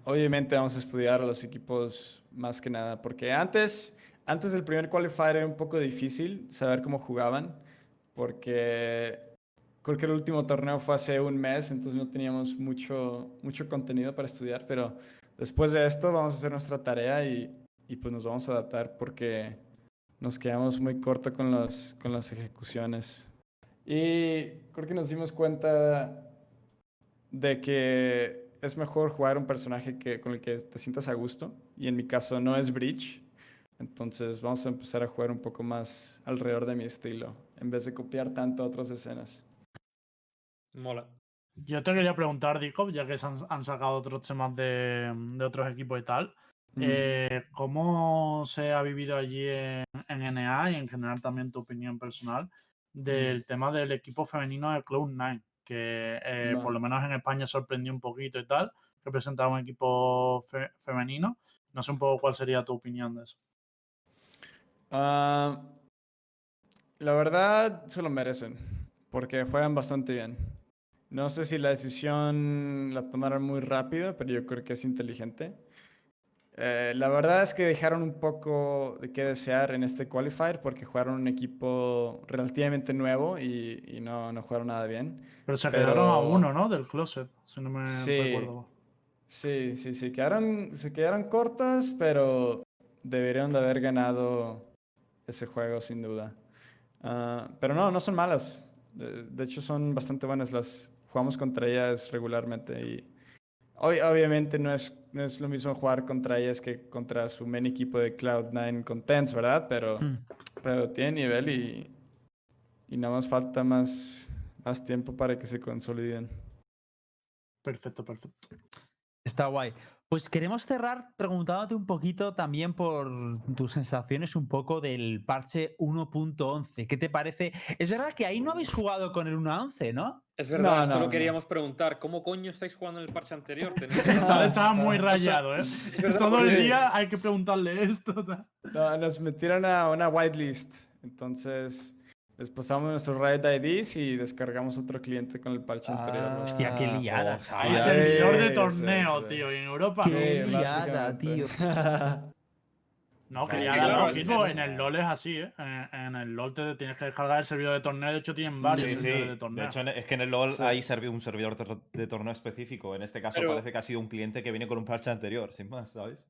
obviamente vamos a estudiar a los equipos más que nada porque antes, antes del primer qualifier era un poco difícil saber cómo jugaban porque creo que el último torneo fue hace un mes, entonces no teníamos mucho, mucho contenido para estudiar, pero después de esto vamos a hacer nuestra tarea y, y pues nos vamos a adaptar porque nos quedamos muy corto con, los, con las ejecuciones. Y creo que nos dimos cuenta de que es mejor jugar un personaje que, con el que te sientas a gusto. Y en mi caso no es Breach. Entonces vamos a empezar a jugar un poco más alrededor de mi estilo, en vez de copiar tanto otras escenas. Mola. Yo te quería preguntar, Dico, ya que se han, han sacado otros temas de, de otros equipos y tal. Mm. eh, ¿Cómo se ha vivido allí en, en NA y en general también tu opinión personal del tema del equipo femenino de Cloud9? Que eh, por lo menos en España sorprendió un poquito y tal, que presentaba un equipo fe- femenino. No sé un poco cuál sería tu opinión de eso. Ah, la verdad, se lo merecen, porque juegan bastante bien. No sé si la decisión la tomaron muy rápido, pero yo creo que es inteligente. Eh, la verdad es que dejaron un poco de qué desear en este qualifier porque jugaron un equipo relativamente nuevo y, y no, no jugaron nada bien. Pero se quedaron a uno, ¿no? Del closet, si no me Sí. recuerdo. Sí, sí, sí, quedaron, se quedaron cortas, pero deberían de haber ganado ese juego sin duda. Ah, pero no, no son malas. De, de hecho, son bastante buenas. Las jugamos contra ellas regularmente y ob- obviamente no es, no es lo mismo jugar contra ellas que contra su main equipo de Cloud9 con Tens, ¿verdad? Pero, Hmm. pero tiene nivel y, y nada más falta más, más tiempo para que se consoliden. Perfecto, perfecto. Está guay. Pues queremos cerrar preguntándote un poquito también por tus sensaciones un poco del parche 1.11. ¿Qué te parece? Es verdad que ahí no habéis jugado con el 1.11, ¿no? Es verdad, No, esto no, lo no. queríamos preguntar. ¿Cómo coño estáis jugando en el parche anterior? Estaba, estaba muy rayado, ¿eh? verdad, Todo el día hay que preguntarle esto. nos metieron a una whitelist. Entonces, les pasamos nuestros raid IDs y descargamos otro cliente con el parche anterior. Hostia, qué Ah, liada, hostia. Hay Sí, servidor de torneo, sí. tío, y en Europa. Qué Sí, liada, tío. No, que es ya claro, Gizmo, es- en el LoL es así, ¿eh? En, en el LoL te tienes que descargar el servidor de torneo. De hecho, tienen varios Sí, sí. servidores de De torneo. hecho, en- es que en el LoL Sí. hay servi- un servidor de torneo específico. En este caso Pero- parece que ha sido un cliente que viene con un parche anterior, sin más, ¿sabes?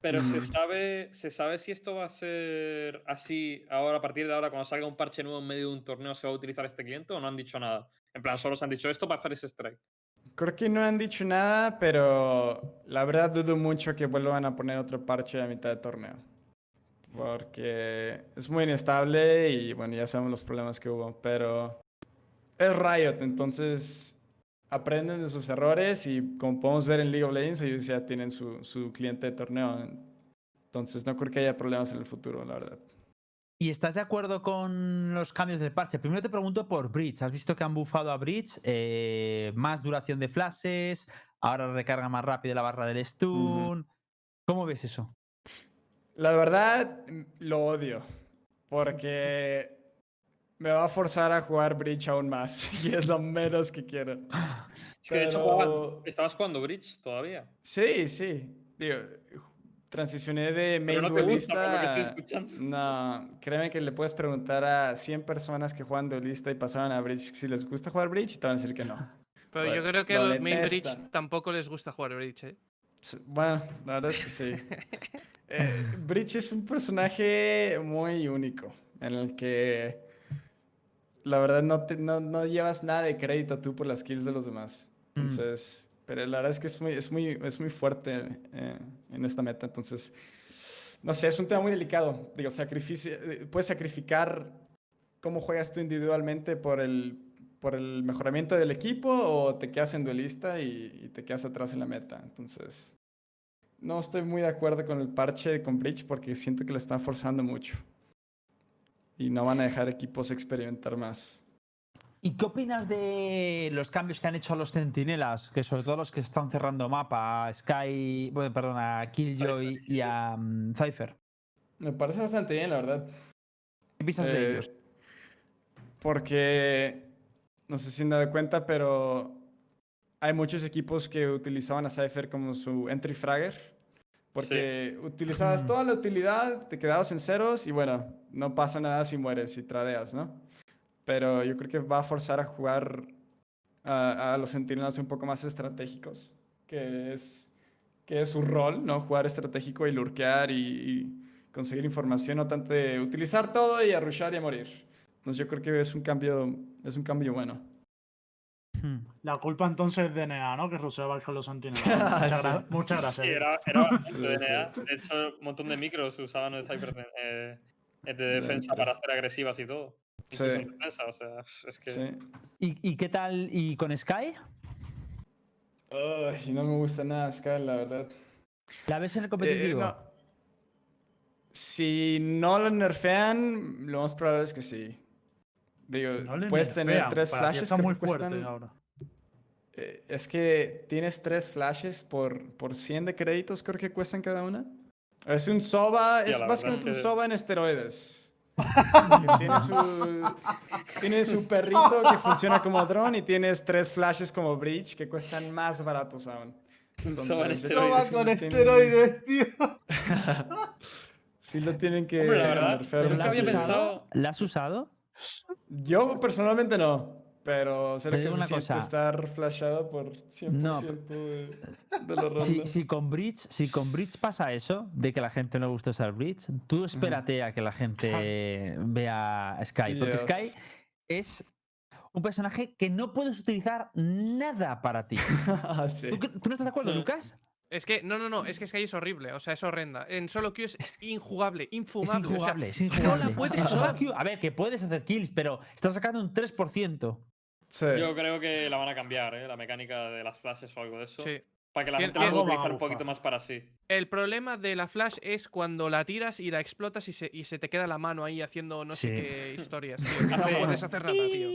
Pero se sabe, se sabe si esto va a ser así ahora, a partir de ahora, cuando salga un parche nuevo en medio de un torneo, ¿se va a utilizar este cliente o no han dicho nada? En plan, solo se han dicho esto para hacer ese strike. Creo que no han dicho nada, pero la verdad dudo mucho que vuelvan a poner otro parche a mitad de torneo. Porque es muy inestable y bueno, ya sabemos los problemas que hubo. Pero es Riot, entonces aprenden de sus errores y como podemos ver en League of Legends, ellos ya tienen su, su cliente de torneo. Entonces no creo que haya problemas en el futuro, la verdad. ¿Y estás de acuerdo con los cambios del parche? Primero te pregunto por Bridge. ¿Has visto que han bufado a Bridge? Eh, más duración de flashes, ahora recarga más rápido la barra del stun. ¿Cómo ves eso? La verdad, lo odio. Porque me va a forzar a jugar Breach aún más. Y es lo menos que quiero. Es que de hecho Pero- jugabas- estabas jugando Bridge todavía. Sí, sí. Digo, transicioné de main Pero no duelista. No, créeme que le puedes preguntar a 100 personas que juegan duelista y pasaban a Bridge si les gusta jugar Bridge y te van a decir que no. Pero yo Lo- creo que a los main bridge tampoco les gusta jugar bridge, ¿eh? Bueno, la verdad es que sí. Eh, Breach es un personaje muy único, en el que la verdad no, te- no, no llevas nada de crédito tú por las kills de los demás. Mm. Entonces, pero la verdad es que es muy, es muy, es muy fuerte eh, en esta meta. Entonces, no sé, es un tema muy delicado. Digo, sacrificio, eh, puedes sacrificar cómo juegas tú individualmente por el, por el mejoramiento del equipo o te quedas en duelista y, y te quedas atrás en la meta. Entonces, no estoy muy de acuerdo con el parche con Breach porque siento que le están forzando mucho. Y no van a dejar equipos experimentar más. ¿Y qué opinas de los cambios que han hecho a los centinelas? Que sobre todo los que están cerrando mapa, a Sky, bueno, perdón, a Killjoy y a mm, Cypher. Me parece bastante bien, la verdad. ¿Qué piensas de Eh, ellos? Porque, no sé si han dado cuenta, pero hay muchos equipos que utilizaban a Cypher como su entry fragger. Porque utilizabas Mm. toda la utilidad, te quedabas en ceros y bueno, no pasa nada si mueres y tradeas, ¿no? Pero yo creo que va a forzar a jugar a, a los centinelas un poco más estratégicos, que es, que es su rol, ¿no? Jugar estratégico y lurkear y, y conseguir información, no tanto de utilizar todo y a rushar y a morir. Entonces yo creo que es un cambio, es un cambio bueno. Hmm. La culpa entonces es de NEA, ¿no? Que ruseaba con los sentinelas. Muchas, gra- muchas gracias. Sí, era, era de. NEA. De hecho, un montón de micros usaban el de, eh, de defensa para hacer agresivas y todo. Sí. Incluso en defensa, o sea, es que... Sí. ¿Y, y qué tal? ¿Y con Sky? Ay, no me gusta nada Sky, la verdad. ¿La ves en el Eh, competitivo? no. Si no lo nerfean, lo más probable es que sí. Digo, Si no le puedes tener tres flashes Está muy que fuerte cuestan- ahora. eh, es que tienes tres flashes por, por 100 de créditos, creo que cuestan cada una. Es un SOBA, es básicamente es un que- SOBA en esteroides. Tiene, su, tiene su perrito que funciona como dron y tienes tres flashes como Breach que cuestan más baratos aún. Un SOBA en Entonces, esteroides. Soba tienen- esteroides, tío. Sí lo tienen que Hombre, la verdad, un nunca ¿La has había pensado- ¿La has usado? Yo personalmente no, pero lo que se una siente cosa. estar flashado por 100% No. de, de la ronda. Si, si con Bridge, si con Bridge pasa eso, de que la gente no gusta usar Bridge, tú espérate a que la gente vea Sky. Porque Sky es un personaje que no puedes utilizar nada para ti. Ah, sí. ¿Tú, tú no estás de acuerdo. Lucas? Es que, no, no, no, es que Sky es horrible, o sea, es horrenda. En solo Q es injugable, Es infumable. o sea, injugable, es injugable. no la puedes jugar. queue- a ver, que puedes hacer kills, pero estás sacando un 3%. Sí. Yo creo que la van a cambiar, ¿eh? La mecánica de las flashes o algo de eso. sí. Para que la gente la pueda utilizar un poquito más para sí. El problema de la flash es cuando la tiras y la explotas y se, y se te queda la mano ahí haciendo no Sí. sé qué historias, tío. que No puedes hacer nada, tío.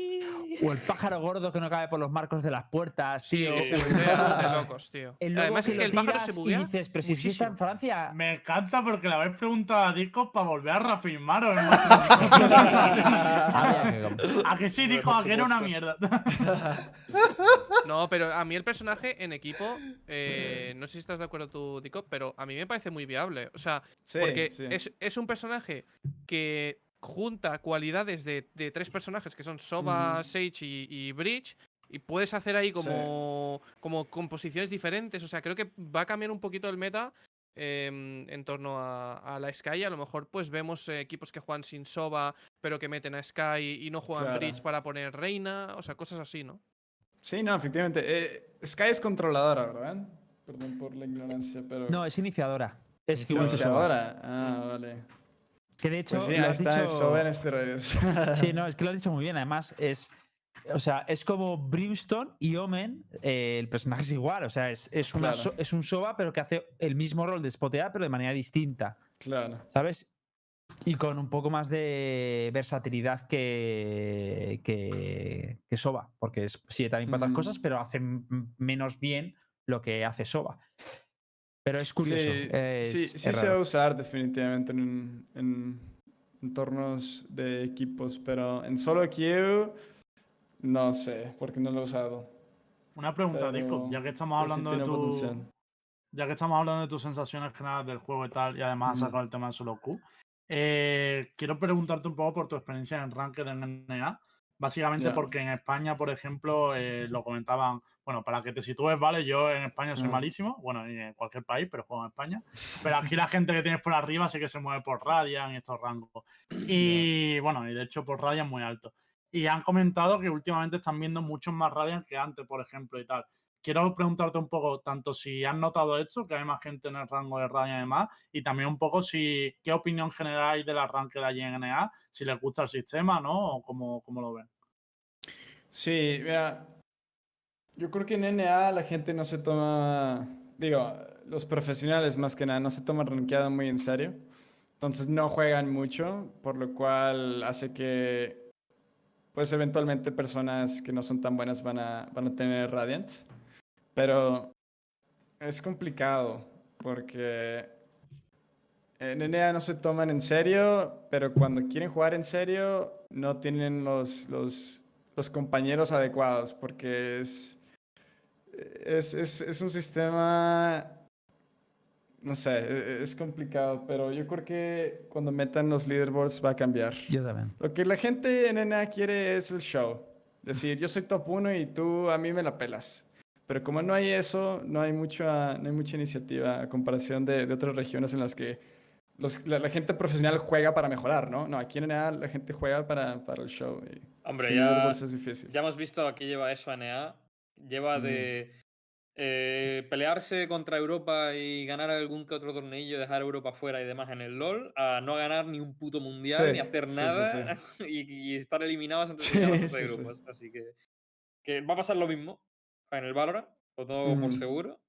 O el pájaro gordo que no cabe por los marcos de las puertas, Sí, tío. que se buguea de locos, tío. Además que es que el pájaro se buguea. Y dices, pero si en muchísimo". Francia. Me encanta porque le habéis preguntado a Disco para volver a com- a que sí, dijo a que era una mierda. No, pero a mí el personaje en equipo, eh, no sé si estás de acuerdo tú, Dico, pero a mí me parece muy viable. O sea, Sí, porque sí. es, es un personaje que junta cualidades de, de tres personajes que son Soba. Sage y, y Breach. Y puedes hacer ahí Sí. como, como composiciones diferentes. O sea, creo que va a cambiar un poquito el meta em, en torno a, a la Sky. A lo mejor pues vemos eh, equipos que juegan sin Soba, pero que meten a Sky y no juegan Claro. Breach para poner Reina. O sea, cosas así, ¿no? Sí, no, efectivamente. Eh, Sky es controladora, ¿verdad? Perdón por la ignorancia, pero... No, es iniciadora. Es. Iniciadora. Ah, vale. Que de hecho. Pues sí, lo has está, dicho- es Soba en esteroides. Sí, no, es que lo has dicho muy bien. Además, es. O sea, es como Brimstone y Omen. eh, el personaje es igual. O sea, es, es, una Claro. so- es un Soba, pero que hace el mismo rol de spotear, pero de manera distinta. Claro. ¿Sabes? Y con un poco más de versatilidad que, que, que Soba. Porque sí, también para otras Mm. cosas, pero hace menos bien lo que hace Soba. Pero es curioso. Sí, es- sí, es se va a usar definitivamente en, en entornos de equipos, pero en solo queue no sé, porque no lo he usado. Una pregunta, Pero- Disco, ya que estamos hablando de tu, potencial. ya que estamos hablando de tus sensaciones generales del juego y tal, y además has sacado el tema de solo Q, eh, quiero preguntarte un poco por tu experiencia en Ranked en NA. Básicamente porque en España, por ejemplo, eh, lo comentaban, bueno, para que te sitúes, ¿vale? Yo en España soy Ajá. malísimo, bueno, en cualquier país, pero juego en España. Pero aquí la gente que tienes por arriba sí que se mueve por Radiant y estos rangos. Y bueno, y de hecho por Radiant muy alto. Y han comentado que últimamente están viendo muchos más Radiant que antes, por ejemplo, y tal. Quiero preguntarte un poco, tanto si has notado esto, que hay más gente en el rango de Radiant y demás, y también un poco si qué opinión generáis del arranque de allí en NA, si les gusta el sistema, ¿no? O cómo, cómo lo ven. Sí, mira, yo creo que en NA la gente no se toma, digo, los profesionales más que nada, no se toman rankeada muy en serio. Entonces no juegan mucho, por lo cual hace que, pues eventualmente personas que no son tan buenas van a, van a tener Radiant. Pero es complicado, porque en NA no se toman en serio, pero cuando quieren jugar en serio no tienen los, los, los compañeros adecuados, porque es, es, es, es un sistema, no sé, e- es complicado, pero yo creo que cuando metan los leaderboards va a cambiar. Yo también. Lo que la gente en NA quiere es el show. Decir, yo soy top 1 y tú a mí me la pelas. Pero como no hay eso, no hay mucha, no hay mucha iniciativa a comparación de, de otras regiones en las que los- la, la gente profesional juega para mejorar, ¿no? No, aquí en NA la gente juega para, para el show. Y Hombre, ya, es difícil. ya hemos visto a qué lleva eso a NA. Lleva Ujú. de eh, pelearse contra Europa y ganar algún que otro tornillo, dejar a Europa fuera y demás en el LoL, a no ganar ni un puto mundial, Sí, ni hacer sí, sí, nada y, y estar eliminados antes Sí, de llegar a sí, sí. grupos. Así que, que va a pasar lo mismo en el Valorant, lo tengo por Ujú. seguro.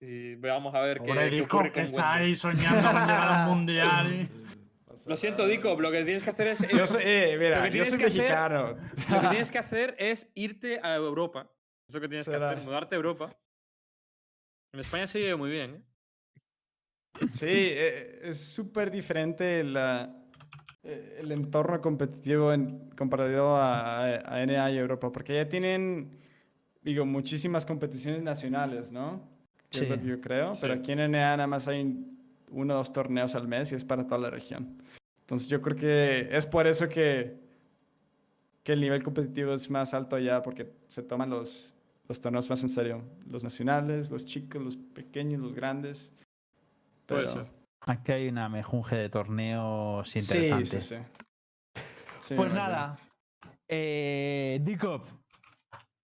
Y veamos a ver qué, Pobre qué Disco, ocurre que está ahí soñando con llegar a un mundial. Lo siento, Dico, lo que tienes que hacer es. Yo soy, eh, Lo mira, que yo tienes soy que hacer- mexicano. Lo que tienes que hacer es irte a Europa. Es lo que tienes que hacer, mudarte a Europa. En España se vive muy bien, ¿eh? Sí, eh, es súper diferente la, eh, el entorno competitivo en, comparado a, a- a NA y Europa, porque ya tienen, digo, muchísimas competiciones nacionales, ¿no? Que es lo Sí. que yo creo, pero Sí. aquí en NA nada más hay uno o dos torneos al mes y es para toda la región. Entonces yo creo que es por eso que, que el nivel competitivo es más alto allá, porque se toman los, los torneos más en serio. Los nacionales, los chicos, los pequeños, los grandes. Puede Pero- ser. Aquí hay una mejunje de torneos Sí, interesantes. sí, sí. Sí, Pues me imagino. nada, eh, Dicop,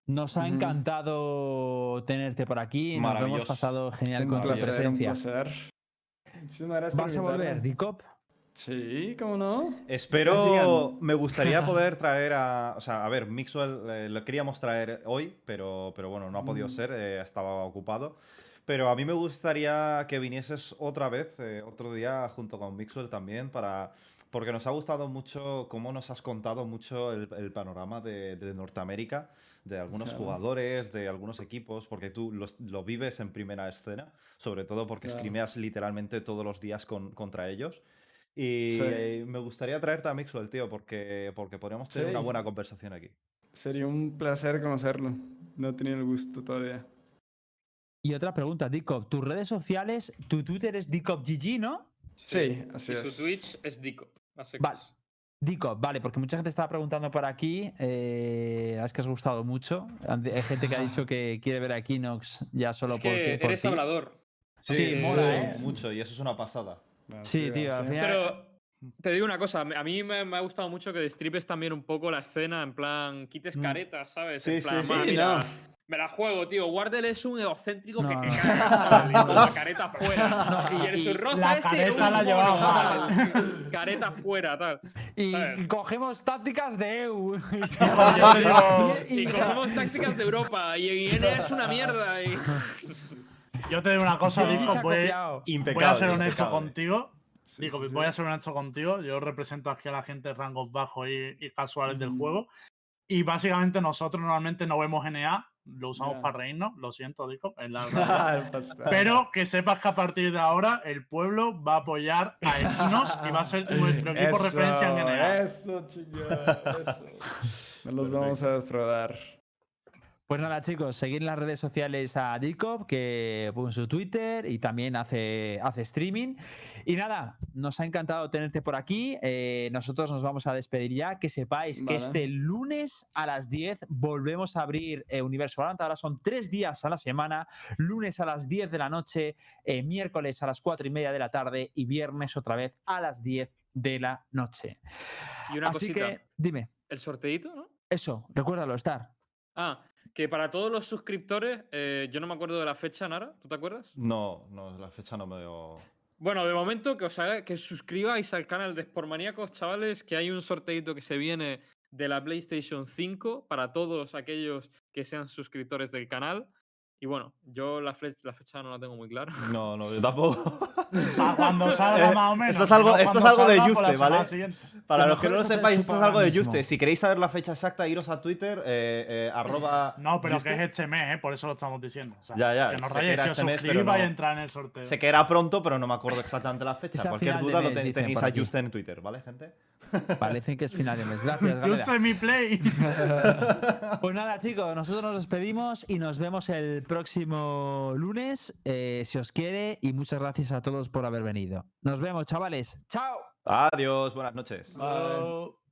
nos ha encantado tenerte por aquí. Nos lo hemos pasado genial Un con tu placer, un presencia. placer. Muchísimas ¿Vas a volver. Dicop? Sí, ¿cómo no? Espero, me gustaría poder traer a, o sea, a ver, Mixwell eh, lo queríamos traer hoy, pero, pero bueno, no ha podido Mm. ser, eh, estaba ocupado. Pero a mí me gustaría que vinieses otra vez, eh, otro día, junto con Mixwell también, para, porque nos ha gustado mucho cómo nos has contado mucho el, el panorama de, de Norteamérica, de algunos Claro. jugadores, de algunos equipos, porque tú los- lo vives en primera escena, sobre todo porque Claro. scrimeas literalmente todos los días con- contra ellos. Y Sí. me gustaría traerte a Mixwell, tío, porque, porque podríamos tener una buena conversación aquí. Sería un placer conocerlo. No he tenido el gusto todavía. Y otra pregunta, Dicop. Tus redes sociales, tu Twitter es DicopGG, ¿no? Sí, así Y es. su Twitch es Dico. a secas. Vale. Dicop, vale, porque mucha gente estaba preguntando por aquí. Eh, es que has gustado mucho. Hay gente que ha dicho que quiere ver a Equinox ya solo Es porque. que por eres ti. hablador. Sí, Sí, mola, sí, ¿eh? Mucho, y eso es una pasada. Sí, tío, al gracias. final- Pero te digo una cosa, a mí me, me ha gustado mucho que destripes también un poco la escena, en plan, quites Mm. caretas, ¿sabes? Sí, en sí, plan, sí, "Ma, Sí, mira, no. Me la juego, tío. Wardell es un egocéntrico que, la careta fuera. y el surroza la este careta la llevaba. Careta fuera, tal. Y ¿sabes? cogemos tácticas de EU. Y cogemos tácticas de Europa y NA es una mierda. Y... Yo te digo una cosa, ha voy, voy a ser honesto contigo. Sí, Digo, sí, sí. voy a ser honesto contigo. Yo represento aquí a la gente de rangos bajos y, y casuales del Ujú. juego. Y básicamente nosotros normalmente no vemos NA, lo usamos para reírnos. Lo siento, la. El pastel. Pero que sepas que a partir de ahora el pueblo va a apoyar a Equinos y va a ser nuestro equipo Eso, referencia en NA. Eso, chingada, eso. No los vamos a defraudar. Pues nada, chicos, seguid en las redes sociales a Dicop, que pone su Twitter y también hace, hace streaming. Y nada, nos ha encantado tenerte por aquí. eh, nosotros nos vamos a despedir ya. Que sepáis que Vale. este lunes a las 10 volvemos a abrir eh, Universo Valorant. Ahora son tres días a la semana. Lunes a las 10 de la noche, eh, miércoles a las 4 y media de la tarde y viernes otra vez a las 10 de la noche. Y una Así cosita, que, dime, el sorteito, ¿no? eso, recuérdalo, estar. Ah, que para todos los suscriptores, eh, yo no me acuerdo de la fecha, Nara, ¿tú te acuerdas? No, no, la fecha no me dio. Bueno, de momento que os haga, que suscribáis al canal de Sportmaníacos, chavales, que hay un sorteito que se viene de la PlayStation 5 para todos aquellos que sean suscriptores del canal. Y bueno, yo la, fle- la fecha no la tengo muy clara. No, no, yo tampoco. Para cuando salga Eh, más o menos. esto es algo- no, esto es algo de salga, pues Juste, ¿vale? siguiente. Para Lo los que no lo sepáis, esto es algo de Juste. Si queréis saber la fecha exacta, iros a Twitter, eh, eh, arroba. No, pero Juste. que es este mes, ¿eh? por eso lo estamos diciendo. O sea, Ya, ya, Que no sé que rayéis, este os mes, pero suscribís vais a no- entrar en el sorteo. Sé que era pronto, pero no me acuerdo exactamente la fecha. Cualquier duda lo ten- tenéis a. Juste en Twitter, ¿vale, gente? Parece que es final de mes. Gracias, Galera. Juste mi play. Pues nada, chicos, nosotros nos despedimos y nos vemos el próximo lunes, eh, si os quiere, y muchas gracias a todos por haber venido. Nos vemos, chavales. ¡Chao! Adiós, buenas noches. Bye.